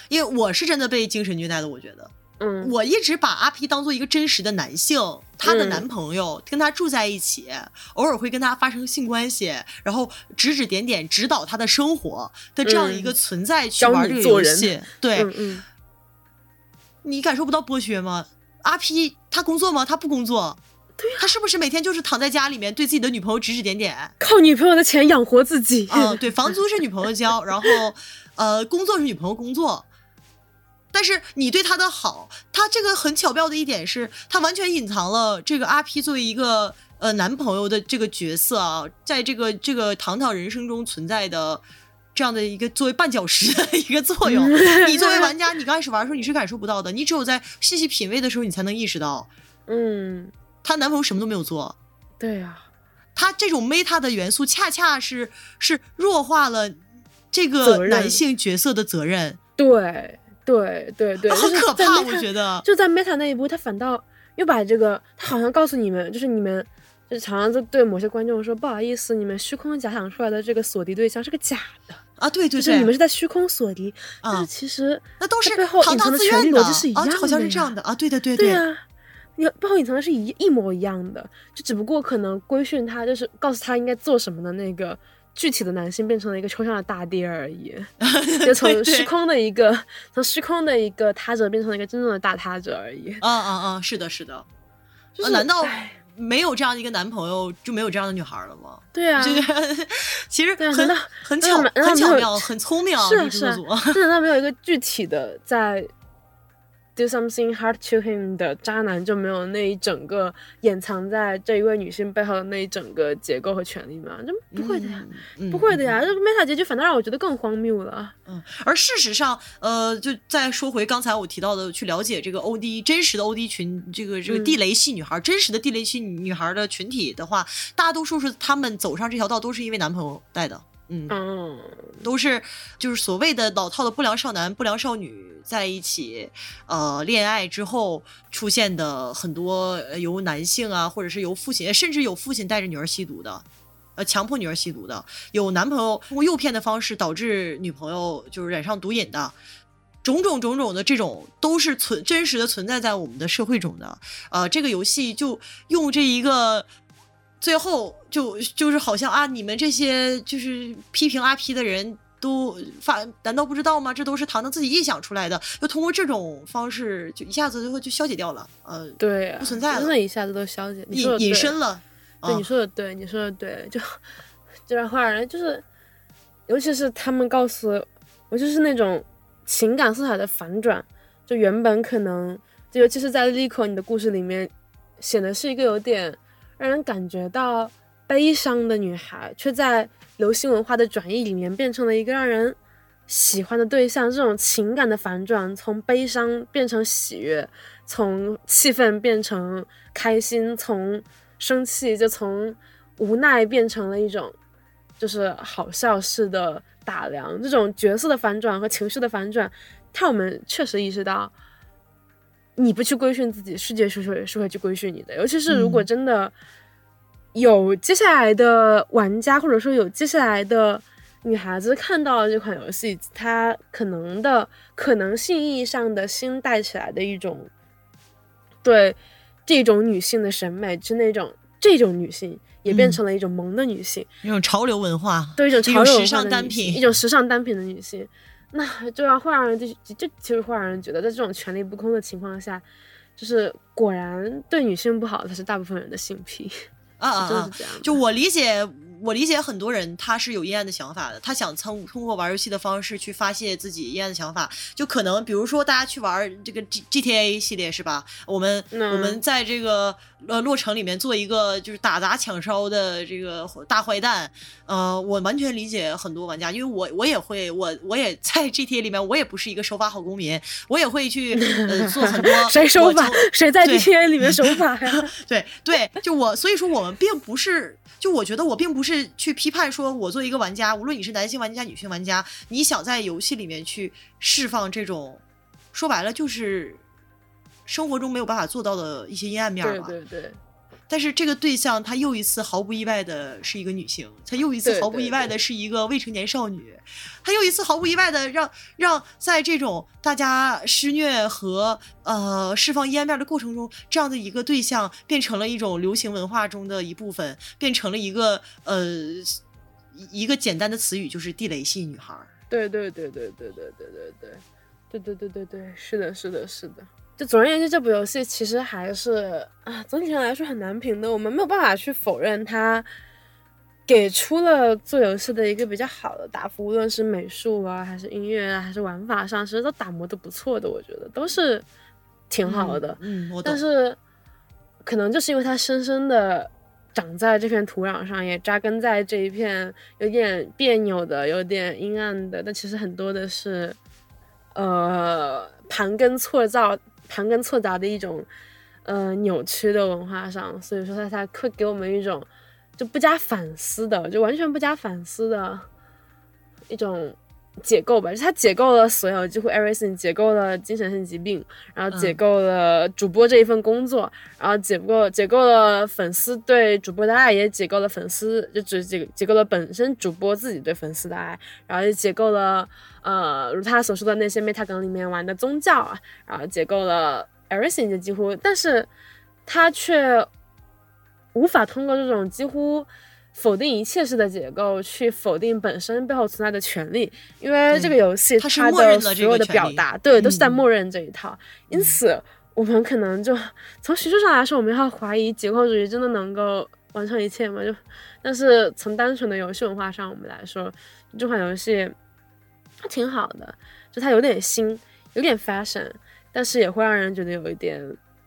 因为我是真的被精神虐待的，我觉得，嗯，我一直把阿 P 当做一个真实的男性，她的嗯男朋友跟她住在一起，偶尔会跟她发生性关系，然后指指点点指导她的生活的这样一个存在去玩这个游戏。对、你感受不到剥削吗？阿 P 他工作吗？他不工作。对他是不是每天就是躺在家里面对自己的女朋友指指点点？靠女朋友的钱养活自己。嗯、对，房租是女朋友交，然后 [laughs] 呃，工作是女朋友工作。但是你对他的好，他这个很巧妙的一点是，他完全隐藏了这个阿 P 作为一个呃男朋友的这个角色啊，在这个这个糖糖人生中存在的这样的一个作为绊脚石的一个作用。[laughs] 你作为玩家，你刚开始玩的时候你是感受不到的，你只有在细细品味的时候，你才能意识到，嗯，她男朋友什么都没有做，对啊，她这种 meta 的元素，恰恰是是弱化了这个男性角色的责任，对对对对，很就是在可怕，我觉得。就在 Meta 那一步，他反倒又把这个，他好像告诉你们，就是你们，就是常常就对某些观众说，不好意思，你们虚空假想出来的这个锁敌对象是个假的，啊，对对就是对，你们是在虚空锁敌，但啊是其实那都是背后隐藏的权逻辑是一啊，这好像样的呀是这样的啊，对的对对啊，你背后隐藏的是一一模一样的，就只不过可能规训他，就是告诉他应该做什么的那个具体的男性变成了一个抽象的大爹而已，[laughs] 就从对虚空的一个从虚空的一个他者变成了一个真正的大他者而已。啊啊啊，是的，是的。就是啊难道没有这样的一个男朋友，就没有这样的女孩了吗？对啊，这个 [laughs] 其实很啊很巧难道，难道没有很巧妙，很聪明啊，是啊是啊这个制作组。那难道没有一个具体的在 do something hard to him 的渣男就没有那一整个掩藏在这一位女性背后的那一整个结构和权利吗？这不会的呀，嗯不会的呀，这个 meta 结局反倒让我觉得更荒谬了。嗯，而事实上，呃，就再说回刚才我提到的，去了解这个 O D 真实的 O D 群，这个这个嗯地雷系女孩，真实的地雷系女孩的群体的话，大多数是她们走上这条道都是因为男朋友带的，嗯，嗯，都是就是所谓的老套的不良少男、不良少女在一起，呃，恋爱之后出现的很多呃由男性啊，或者是由父亲，甚至有父亲带着女儿吸毒的。呃，强迫女儿吸毒的，有男朋友通过诱骗的方式导致女朋友就是染上毒瘾的，种种种种的这种都是存真实的存在在我们的社会中的。呃，这个游戏就用这一个，最后就就是好像啊，你们这些就是批评阿 P 的人都发，难道不知道吗？这都是糖糖自己臆想出来的，就通过这种方式就一下子就会就消解掉了，呃，对啊，不存在了真的一下子都消解。隐隐身了。对，啊你说的对，你说的对，就就让会让人就是，尤其是他们告诉我，就是那种情感色彩的反转，就原本可能，就尤其是在 Lico 你的故事里面，显得是一个有点让人感觉到悲伤的女孩，却在流行文化的转移里面变成了一个让人喜欢的对象。这种情感的反转，从悲伤变成喜悦，从气愤变成开心，从生气就从无奈变成了一种就是好笑式的打量。这种角色的反转和情绪的反转，让我们确实意识到，你不去规训自己，世界是会是会去规训你的。尤其是如果嗯真的有接下来的玩家，或者说有接下来的女孩子看到了这款游戏，她可能的可能性意义上的新带起来的一种对这种女性的审美，是那种这种女性也变嗯成了一种萌的女性，一种潮流文化，对一种潮流时尚单品。一种时尚单品的女性，那就让会让人就就其实会让人觉得，在这种权力不公的情况下，就是果然对女性不好的才是大部分人的性癖，啊啊啊真的是！这样。就我理解，我理解很多人他是有阴暗的想法的，他想通通过玩游戏的方式去发泄自己阴暗的想法。就可能比如说大家去玩这个 G G T A 系列是吧？我们、嗯我们在这个呃洛城里面做一个就是打砸抢烧的这个大坏蛋。呃，我完全理解很多玩家，因为我我也会，我我也在 [laughs] G T A 里面，我也不是一个守法好公民，我也会去呃做很多 [laughs] 谁守法？谁在 GTA 里面守法呀？[laughs] 对对，就我，所以说我们并不是，就我觉得我并不是去批判说，我作为一个玩家，无论你是男性玩家、女性玩家，你想在游戏里面去释放这种，说白了就是生活中没有办法做到的一些阴暗面吧。对对对，但是这个对象他又一次毫不意外的是一个女性，他又一次毫不意外的是一个未成年少女，他又一次毫不意外的让让在这种大家施虐和呃释放烟面的过程中，这样的一个对象变成了一种流行文化中的一部分，变成了一个呃一个简单的词语，就是地雷系女孩。对对对对对对对对对对对对对对，是的，是的，是的。就总而言之，这部游戏其实还是啊，总体上来说很难评的。我们没有办法去否认它给出了做游戏的一个比较好的答复，无论是美术啊，还是音乐啊，还是玩法上，其实都打磨的不错的。我觉得都是挺好的。嗯，我但是可能就是因为它深深的长在这片土壤上，也扎根在这一片有点别扭的、有点阴暗的，但其实很多的是呃盘根错造。盘根错杂的一种，呃，扭曲的文化上，所以说它才会给我们一种就不加反思的，就完全不加反思的一种解构吧。就他解构了所有，几乎 everything，解构了精神性疾病，然后解构了主播这一份工作，然后解构解构了粉丝对主播的爱，也解构了粉丝就只解解构了本身主播自己对粉丝的爱，然后也解构了。呃，如他所说的那些 meta 梗里面玩的宗教啊，然后解构了 everything 就几乎，但是他却无法通过这种几乎否定一切式的结构去否定本身背后存在的权利，因为这个游戏它的所有的表达，对，都是在默认这一套。因此，我们可能就从学术上来说，我们要怀疑解构主义真的能够完成一切吗？就，但是从单纯的游戏文化上我们来说，这款游戏。它挺好的，就它有点新，有点 fashion，但是也会让人觉得有一点，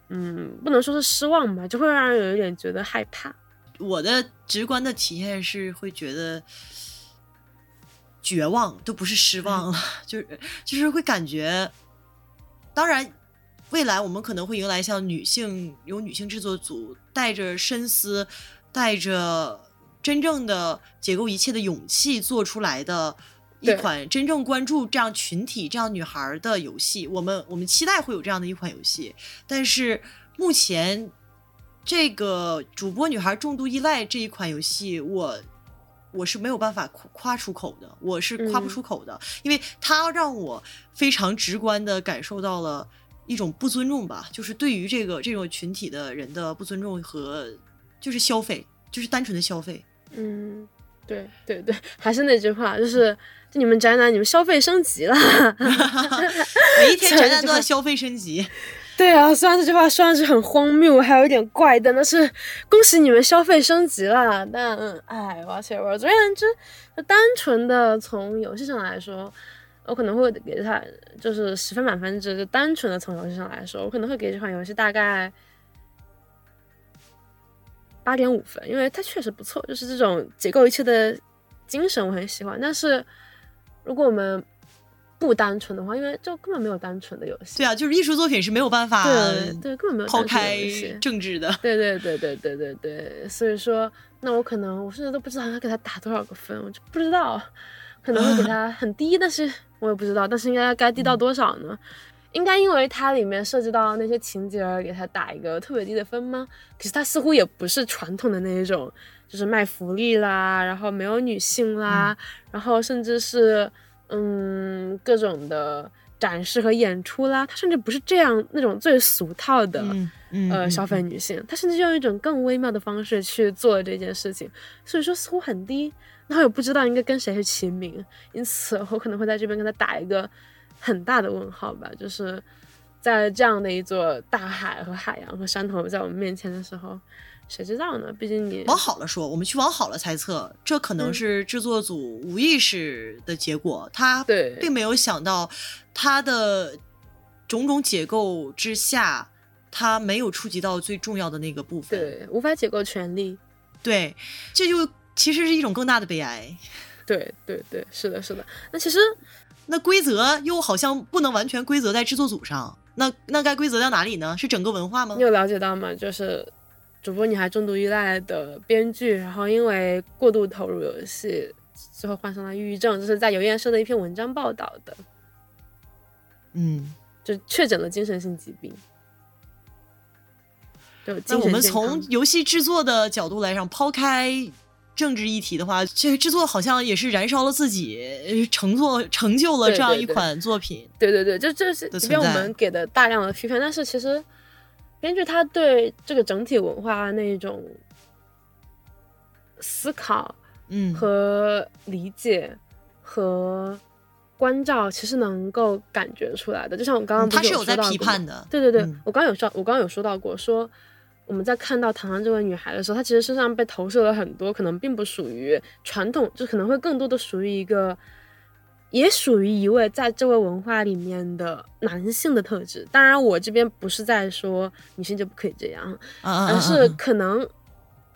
嗯，不能说是失望吧，就会让人有一点觉得害怕。我的直观的体验是会觉得绝望，都不是失望了，[laughs] 就是就是会感觉，当然，未来我们可能会迎来像女性有女性制作组带着深思，带着真正的解构一切的勇气做出来的。一款真正关注这样群体、这样女孩的游戏，我们我们期待会有这样的一款游戏。但是目前这个主播女孩重度依赖这一款游戏，我我是没有办法夸夸出口的，我是夸不出口的，因为它让我非常直观的感受到了一种不尊重吧，就是对于这个这种群体的人的不尊重和就是消费，就是单纯的消费。嗯，对对对，还是那句话，就是。就你们宅男，你们消费升级了，[laughs] 每一天 [laughs] 宅男都在消费升级。对啊，虽然这句话说上去很荒谬，还有一点怪，但是恭喜你们消费升级了。但哎，而且我总而言之，就单纯的从游戏上来说，我可能会给他就是十分满分制。就单纯的从游戏上来说，我可能会给这款游戏大概八点五分，因为它确实不错，就是这种解构一切的精神我很喜欢，但是。如果我们不单纯的话，因为就根本没有单纯的游戏。对啊，就是艺术作品是没有办法对对根本没有抛开政治的。对对对对对对对，所以说，那我可能我甚至都不知道要给他打多少个分，我就不知道，可能会给他很低，但是我也不知道，但是应该该低到多少呢？应该因为它里面涉及到那些情节而给他打一个特别低的分吗？可是它似乎也不是传统的那一种。就是卖福利啦，然后没有女性啦，然后甚至是嗯各种的展示和演出啦，她甚至不是这样那种最俗套的呃消费女性，她甚至用一种更微妙的方式去做这件事情，所以说似乎很低，然后也不知道应该跟谁去齐名，因此我可能会在这边跟她打一个很大的问号吧，就是在这样的一座大海和海洋和山头在我们面前的时候。谁知道呢？毕竟你往好了说，我们去往好了猜测，这可能是制作组无意识的结果。他并没有想到，他的种种解构之下，他没有触及到最重要的那个部分，对，无法解构权利。对，这就其实是一种更大的悲哀。对对对，是的，是的。那其实，那规则又好像不能完全规则在制作组上，那那该规则到哪里呢？是整个文化吗？你有了解到吗？就是。主播女孩重度依赖的编剧，然后因为过度投入游戏，最后患上了抑郁症，这是在有颜社的一篇文章报道的。嗯，就确诊了精神性疾病。那我们从游戏制作的角度来上，抛开。政治议题的话，这个制作好像也是燃烧了自己，成作成就了这样一款作品。对对对，就这是即便我们给的大量的批判，但是其实编剧他对这个整体文化那种思考，嗯，和理解和关照，其实能够感觉出来的。就像我刚刚他是有在批判的，对对对，我刚刚有说，我刚刚有说到过说。我们在看到糖糖这位女孩的时候，她其实身上被投射了很多可能并不属于传统，就可能会更多的属于一个，也属于一位在这位文化里面的男性的特质。当然，我这边不是在说女性就不可以这样，而是可能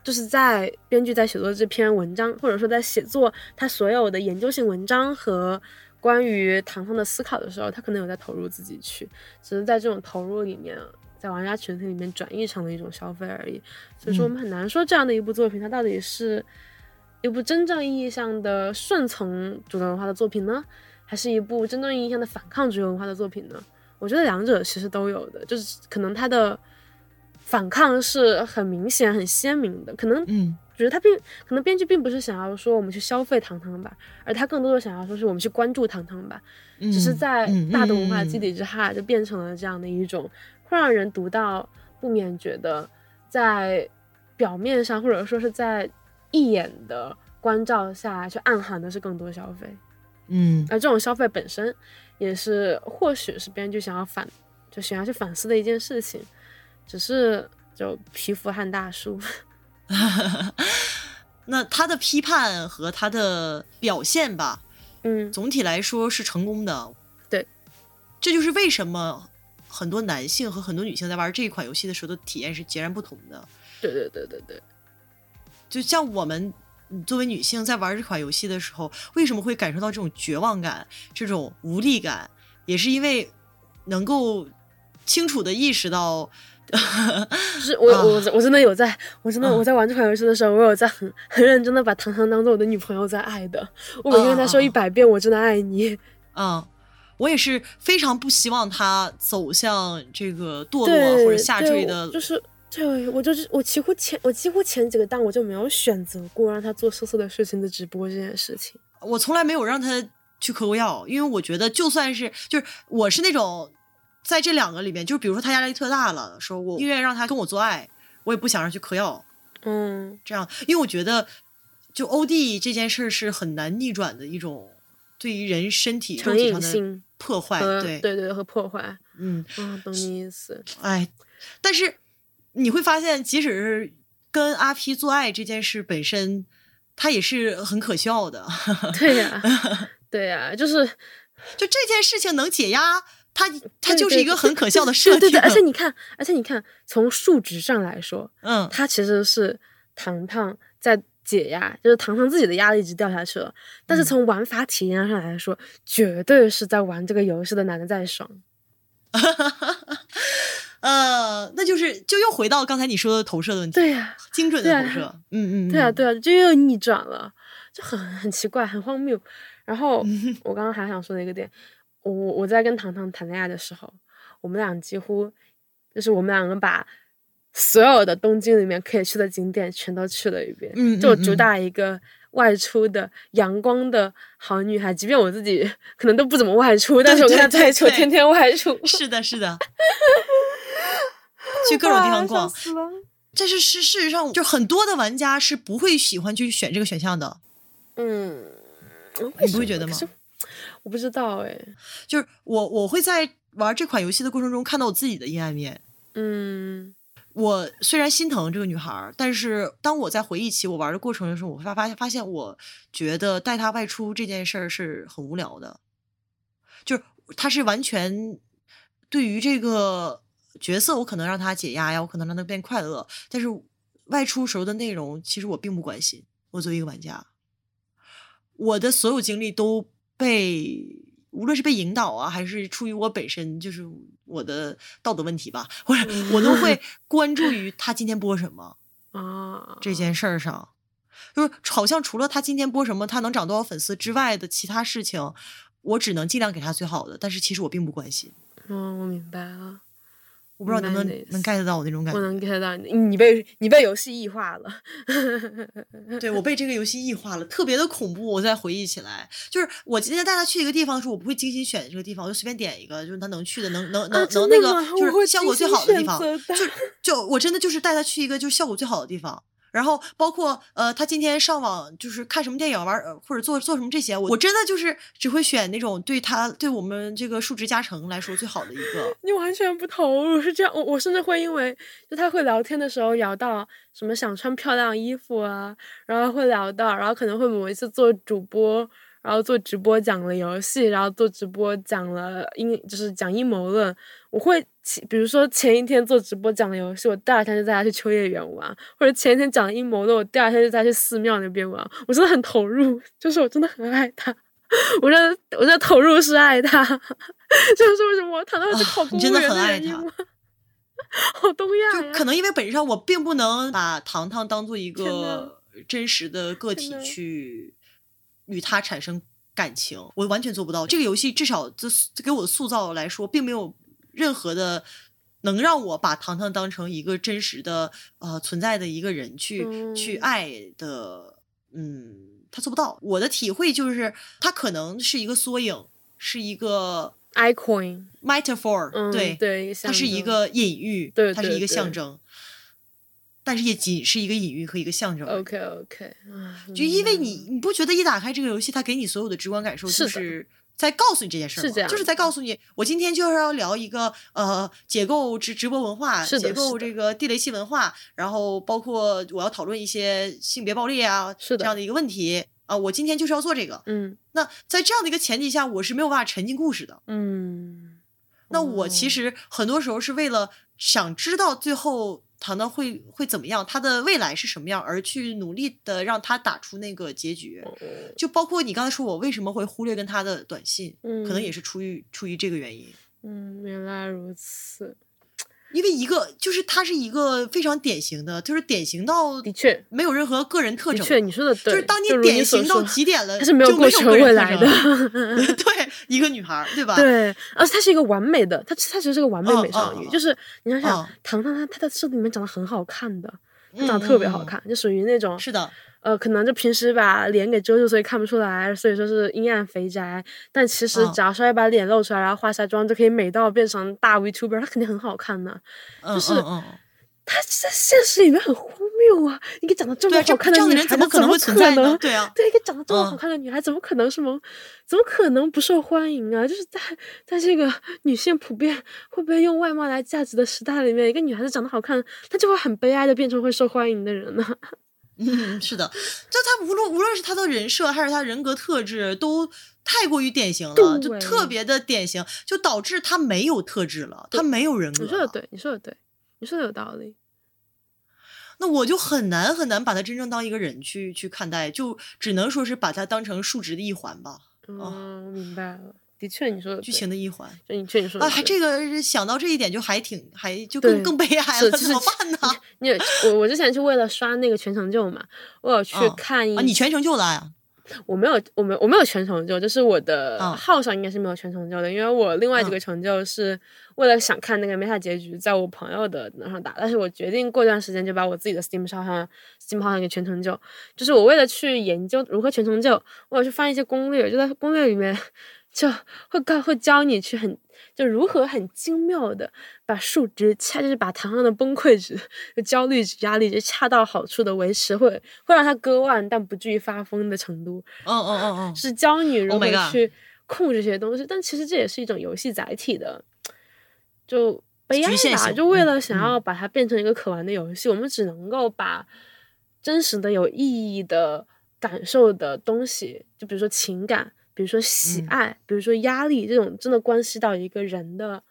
就是在编剧在写作这篇文章，或者说在写作他所有的研究性文章和关于糖糖的思考的时候，他可能有在投入自己去，只是在这种投入里面。在玩家群体里面转译成了一种消费而已，所以说我们很难说这样的一部作品它到底是一部真正意义上的顺从主流文化的作品呢，还是一部真正意义上的反抗主流文化的作品呢？我觉得两者其实都有的，就是可能它的反抗是很明显、很鲜明的，可能嗯，觉得他并可能编剧并不是想要说我们去消费糖糖吧，而他更多的想要说是我们去关注糖糖吧，只是在大的文化基底之下就变成了这样的一种。会让人读到不免觉得，在表面上或者说是在一眼的关照下，去暗含的是更多消费，嗯，而这种消费本身，也是或许是编剧想要反，就想要去反思的一件事情，只是就皮肤和大叔，[laughs] 那他的批判和他的表现吧，嗯，总体来说是成功的，对，这就是为什么。很多男性和很多女性在玩这一款游戏的时候的体验是截然不同的。对对对对对，就像我们作为女性在玩这款游戏的时候，为什么会感受到这种绝望感、这种无力感，也是因为能够清楚的意识到，就是我 [laughs] 我我真的有在，我真的我在玩这款游戏的时候，我有在很很认真的把糖糖当做我的女朋友在爱的，我每天跟她说一百遍我真的爱你，嗯。我也是非常不希望她走向这个堕落或者下坠的，就是对我就是我几乎前我几乎前几个档我就没有选择过让他做色色的事情的直播这件事情，我从来没有让他去嗑过药，因为我觉得就算是就是我是那种在这两个里面，就是比如说他压力特大了，说我宁愿让他跟我做爱，我也不想让去嗑药，嗯，这样，因为我觉得就欧弟这件事是很难逆转的一种。对于人身体肉体上的破坏，对对对和破坏，嗯，啊，懂你意思。哎，但是你会发现，即使是跟阿 P 做爱这件事本身，它也是很可笑的。[laughs] 对呀，对呀，就是 [laughs] 就这件事情能解压，它它就是一个很可笑的设定。而且你看，而且你看，从数值上来说，嗯，它其实是糖糖在。解压就是糖糖自己的压力一直掉下去了，但是从玩法体验上来说，绝对是在玩这个游戏的男的在爽。[laughs] 呃，那就是就又回到刚才你说的投射的问题，对呀，精准的投射，嗯嗯，对啊对啊，就又逆转了，就很很奇怪，很荒谬。然后我刚刚还想说的一个点，我我在跟糖糖谈恋爱的时候，我们俩几乎就是我们两个把。所有的东京里面可以去的景点全都去了一遍，就主打一个外出的阳光的好女孩。即便我自己 [laughs] 可能都不怎么外出，但是我跟她在一起，天天外出。是的，是的，[laughs] 去各种地方逛。但是事事实上，就很多的玩家是不会喜欢去选这个选项的。嗯，你不会觉得吗？我不 [laughs] 知道哎，就是我我会在玩这款游戏的过程中看到我自己的阴暗面。嗯。我虽然心疼这个女孩，但是当我在回忆起我玩的过程的时候，我会发发现，发现我觉得带她外出这件事儿是很无聊的，就是她是完全对于这个角色，我可能让他解压呀，我可能让他变快乐，但是外出时候的内容，其实我并不关心。我作为一个玩家，我的所有精力都被。无论是被引导啊，还是出于我本身就是我的道德问题吧，或者我都会 [laughs] 关注于他今天播什么啊这件事儿上，就是好像除了他今天播什么，他能涨多少粉丝之外的其他事情，我只能尽量给他最好的，但是其实我并不关心。嗯，我明白了。我不知道能不能能 get 到我那种感觉。我能 get 到你，你被你被游戏异化了。[laughs] 对我被这个游戏异化了，特别的恐怖。我再回忆起来，就是我今天带他去一个地方的时候，我不会精心选这个地方，我就随便点一个，就是他能去的，能能能能那个，就是效果最好的地方。就就我真的就是带他去一个就是效果最好的地方。然后包括呃，他今天上网就是看什么电影玩或者做做什么这些，我真的就是只会选那种对他对我们这个数值加成来说最好的一个。你完全不投入是这样，我我甚至会因为就他会聊天的时候聊到什么想穿漂亮衣服啊，然后会聊到，然后可能会某一次做主播。然后做直播讲了游戏，然后做直播讲了阴，就是讲阴谋论。我会，比如说前一天做直播讲了游戏，我第二天就带他去秋叶原玩；或者前一天讲阴谋论，我第二天就带他去寺庙那边玩。我真的很投入，就是我真的很爱他。我觉得，我觉得投入是爱他，[laughs] 就是为什么我谈到去考公务员的原因吗？[laughs] 好东亚呀！就可能因为本质上我并不能把糖糖当做一个真实的个体去。与他产生感情，我完全做不到。这个游戏至少这给我的塑造来说，并没有任何的能让我把糖糖当成一个真实的呃存在的一个人去去爱的。嗯，他做不到。我的体会就是，他可能是一个缩影，是一个 icon metaphor，对对，它是一个隐喻，对，它是一个象征。但是也仅是一个隐喻和一个象征。OK OK，就因为你你不觉得一打开这个游戏，它给你所有的直观感受就是在告诉你这件事儿，是这样，就是在告诉你，我今天就是要聊一个呃解构直直播文化，解构这个地雷系文化，然后包括我要讨论一些性别暴力啊这样的一个问题啊，我今天就是要做这个。嗯，那在这样的一个前提下，我是没有办法沉浸故事的。嗯，那我其实很多时候是为了想知道最后。糖糖会会怎么样？他的未来是什么样？而去努力的让他打出那个结局，就包括你刚才说我为什么会忽略跟他的短信，可能也是出于出于这个原因。嗯，原来如此。因为一个就是他是一个非常典型的，就是典型到的确没有任何个人特征。的确，你说的对。就是当你典型到极点了，他是没有过去未来的。[laughs] 对，一个女孩，对吧？对，而且她是一个完美的，她她其实是个完美美少女。就是你想想，糖糖她她在设定里面长得很好看的，长得特别好看，就属于那种是的。呃，可能就平时把脸给遮住，所以看不出来，所以说是阴暗肥宅。但其实只要稍微把脸露出来，然后化下妆，就可以美到变成大 Vtuber。他肯定很好看的，就是他在现实里面很荒谬啊！一个长得这么好看的女孩，怎么可能会存在呢？对啊，对一个长得这么好看的女孩，怎么可能什么？怎么可能不受欢迎啊？就是在在这个女性普遍会不会用外貌来价值的时代里面，一个女孩子长得好看，她就会很悲哀的变成会受欢迎的人呢？嗯，是的，就他无论无论是他的人设还是他人格特质，都太过于典型了，就特别的典型，就导致他没有特质了，他没有人格。你说的对，你说的对，你说的有道理。那我就很难很难把他真正当一个人去去看待，就只能说是把他当成数值的一环吧。嗯，明白了。的确，你说剧情的一环，就你确实说啊，这个想到这一点就还挺还就更更悲哀了，怎么办呢？你我我之前就为了刷那个全成就嘛，我有去看一啊，你全成就了呀？我没有，我没我没有全成就，就是我的号上应该是没有全成就的，因为我另外几个成就是为了想看那个 meta 结局，在我朋友的那上打，但是我决定过段时间就把我自己的 Steam 号上 Steam 号上给全成就，就是我为了去研究如何全成就，我有去翻一些攻略，就在攻略里面。就会告会教你去很就如何很精妙的把数值恰就是把糖糖的崩溃值、焦虑值、压力值恰到好处的维持，会会让他割腕但不至于发疯的程度。嗯嗯嗯嗯，是教你如何去控制这些东西。但其实这也是一种游戏载体的就悲哀吧。就为了想要把它变成一个可玩的游戏，我们只能够把真实的有意义的感受的东西，就比如说情感。比如说喜爱，比如说压力，这种真的关系到一个人的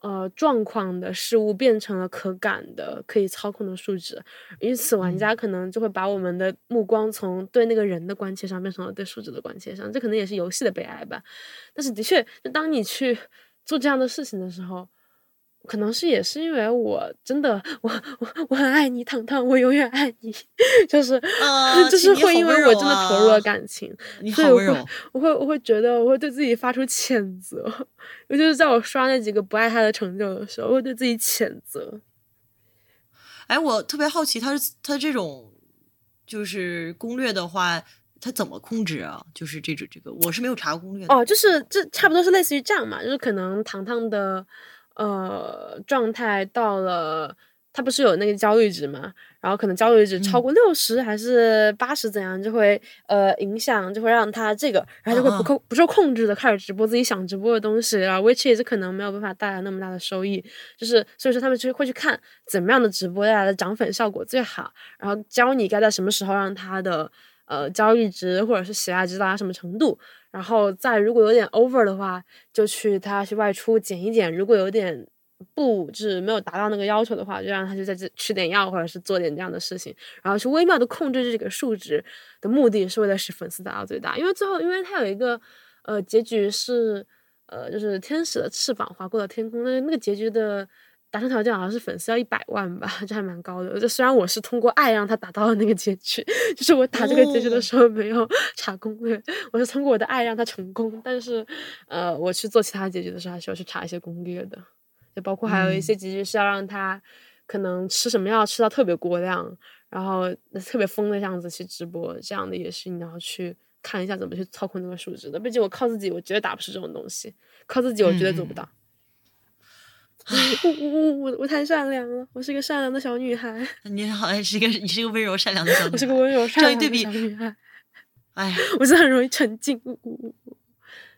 呃状况的事物，变成了可感的、可以操控的数值。因此，玩家可能就会把我们的目光从对那个人的关切上，变成了对数值的关切上。这可能也是游戏的悲哀吧。但是，的确，就当你去做这样的事情的时候，可能是也是因为我真的我我我很爱你，糖糖，我永远爱你，[laughs] 就是就是会因为我真的投入了感情，所以我会我会我会觉得我会对自己发出谴责，[laughs] 尤其是在我刷那几个不爱他的成就的时候，我会对自己谴责。哎，我特别好奇，他是他这种就是攻略的话，他怎么控制啊？就是这种这个，我是没有查攻略哦，就是这差不多是类似于这样嘛，就是可能糖糖的。呃，状态到了，他不是有那个焦虑值嘛？然后可能焦虑值超过六十还是八十怎样，就会呃影响，就会让他这个，然后就会不控不受控制的开始直播自己想直播的东西，然后 which is 可能没有办法带来那么大的收益，就是所以说他们就会去看怎么样的直播带来的涨粉效果最好，然后教你该在什么时候让他的呃交易值或者是喜爱值达到什么程度。然后再如果有点 over 的话，就去他去外出减一减；如果有点不就是没有达到那个要求的话，就让他就在这吃点药，或者是做点这样的事情，然后去微妙的控制这个数值的目的是为了使粉丝达到最大。因为最后，因为他有一个呃结局是呃就是天使的翅膀划过了天空，那那个结局的。达成条件好像是粉丝要一百万吧，这还蛮高的。就虽然我是通过爱让他达到了那个结局，就是我打这个结局的时候没有查攻略，我是通过我的爱让他成功。但是，呃，我去做其他结局的时候，还是要去查一些攻略的，就包括还有一些结局是要让他可能吃什么药吃到特别过量，然后特别疯的样子去直播，这样的也是你要去看一下怎么去操控那个数值的。毕竟我靠自己，我绝对打不出这种东西，靠自己我绝对做不到。我我我我太善良了，我是一个善良的小女孩。[laughs] 你好像是一个，你是一个温柔善良的小女孩。我是个温柔善良的小女孩。哎，我是很容易沉浸。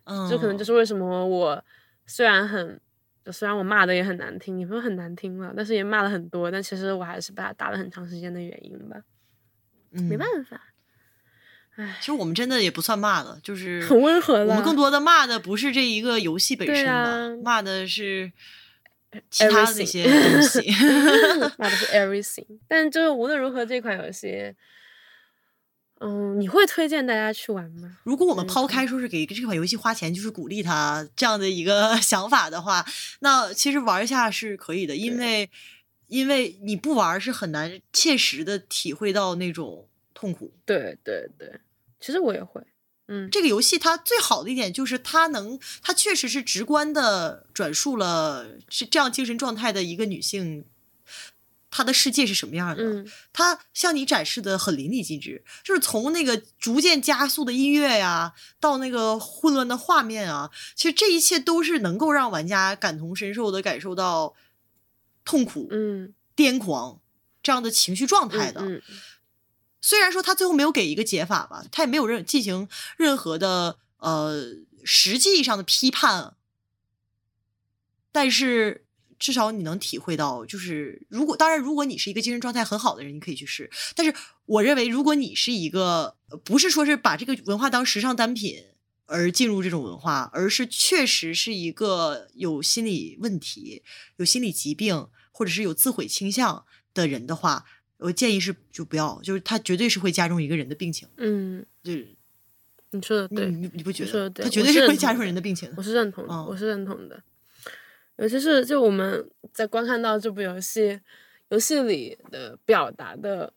嗯，这可能就是为什么我虽然很，虽然我骂的也很难听，也不是很难听了，但是也骂了很多，但其实我还是把他打了很长时间的原因吧。嗯，没办法。唉，其实我们真的也不算骂的，就是很温和。我们更多的骂的不是这一个游戏本身吧，骂的是。其他的那些东西，[laughs] 那不是 everything。但就是无论如何，这款游戏，嗯，你会推荐大家去玩吗？如果我们抛开说是给这款游戏花钱，就是鼓励他这样的一个 [laughs] 想法的话，那其实玩一下是可以的，因为因为你不玩是很难切实的体会到那种痛苦。对对对，其实我也会。嗯，这个游戏它最好的一点就是它能，它确实是直观的转述了是这样精神状态的一个女性，她的世界是什么样的。嗯，它向你展示的很淋漓尽致，就是从那个逐渐加速的音乐呀，到那个混乱的画面啊，其实这一切都是能够让玩家感同身受的感受到痛苦、嗯，癫狂这样的情绪状态的。虽然说他最后没有给一个解法吧，他也没有任进行任何的呃实际上的批判，但是至少你能体会到，就是如果当然，如果你是一个精神状态很好的人，你可以去试。但是我认为，如果你是一个不是说是把这个文化当时尚单品而进入这种文化，而是确实是一个有心理问题、有心理疾病或者是有自毁倾向的人的话。我建议是就不要，就是它绝对是会加重一个人的病情。嗯，就是你说的对，你你不觉得？它绝对是会加重人的病情。我是认同的，我是认同的。尤其是就我们在观看到这部游戏，游戏里的表达的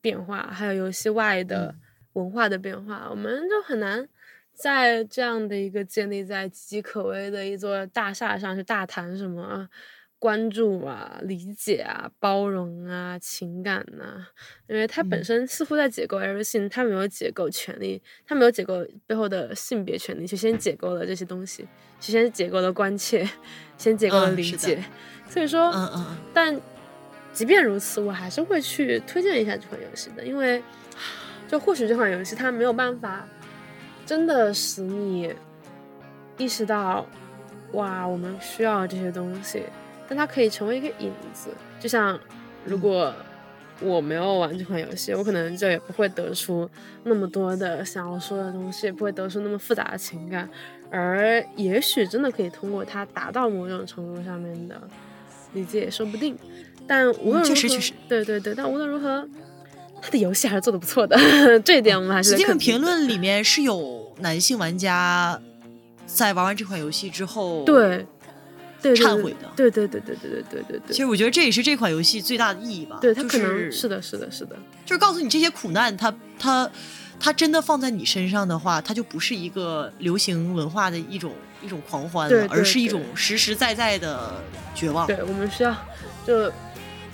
变化，还有游戏外的文化的变化，我们就很难在这样的一个建立在岌岌可危的一座大厦上去大谈什么。关注啊，理解啊，包容啊，情感呐，因为它本身似乎在解构 everything，它没有解构权利，它没有解构背后的性别权利，就先解构了这些东西，就先解构了关切，先解构了理解。所以说，嗯嗯，但即便如此，我还是会去推荐一下这款游戏的，因为 [sighs] 就或许这款游戏它没有办法真的使你意识到，哇，我们需要这些东西。但它可以成为一个引子，就像如果我没有玩这款游戏，我可能就也不会得出那么多的想要说的东西，也不会得出那么复杂的情感，而也许真的可以通过它达到某种程度上面的理解，也说不定。但无论如何，对对对，但无论如何，他的游戏还是做的不错的，[laughs] 这一点我们还是。这份评论里面是有男性玩家在玩完这款游戏之后，对。忏悔的。对对对对对对对对对。其实我觉得这也是这款游戏最大的意义吧。对，它可能是是的，是的，是的，就是告诉你这些苦难，它它它真的放在你身上的话，它就不是一个流行文化的一种一种狂欢了，而是一种实实在在的绝望。对我们需要就。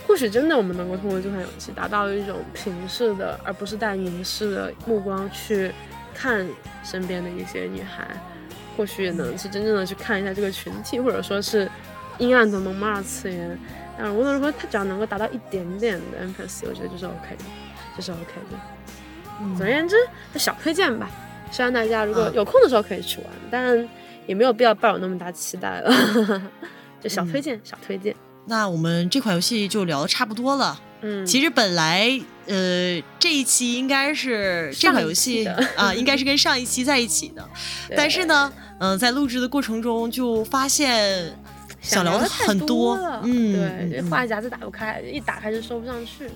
或许真的，我们能够通过这款游戏达到一种平视的，而不是带凝视的目光去看身边的一些女孩。或许也能去真正的去看一下这个群体，或者说是阴暗的蒙马尔次元。但无论如何，它只要能够达到一点点的 empathy，我觉得就是 OK 的，就是 OK 的。总而言之，小推荐吧。希望大家如果有空的时候可以去玩，但也没有必要抱有那么大期待了。[laughs] 就小推荐，小推荐。那我们这款游戏就聊的差不多了。嗯，其实本来呃这一期应该是这款游戏啊，应该是跟上一期在一起的。[laughs] 但是呢，嗯，在录制的过程中就发现想聊的很多，嗯，对，话匣子打不开，一打开就收不上去，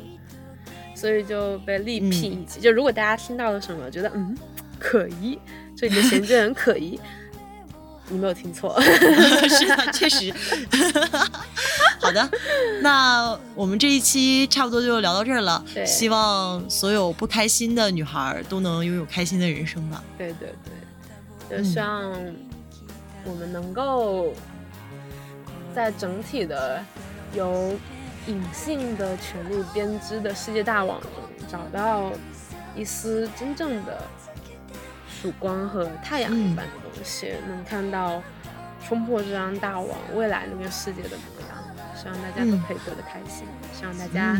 所以就被力辟一集。就如果大家听到了什么，觉得嗯可疑，这里的衔接很可疑。你没有听错，[laughs] 是的，确实。[laughs] 好的，那我们这一期差不多就聊到这儿了。希望所有不开心的女孩都能拥有开心的人生吧。对对对，就希望我们能够在整体的由隐性的权力编织的世界大网中，找到一丝真正的。曙光和太阳一般的东西，能看到冲破这张大网未来那个世界的模样。希望大家都可以过得开心，希望大家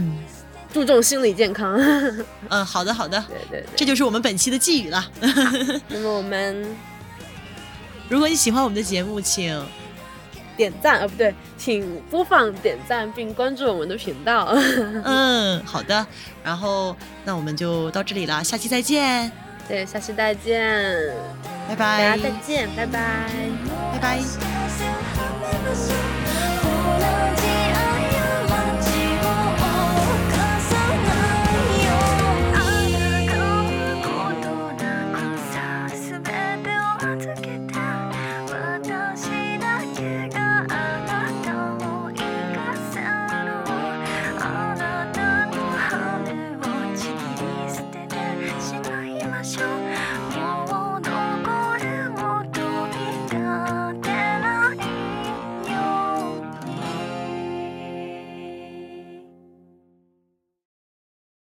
注重心理健康。[laughs] 嗯，好的，好的，对对对，这就是我们本期的寄语了。[laughs] 那么我们，如果你喜欢我们的节目，请点赞，啊，不对，请播放、点赞并关注我们的频道。[laughs] 嗯，好的，然后那我们就到这里了，下期再见。对，下期再见，拜拜，大家再见，拜拜，拜拜。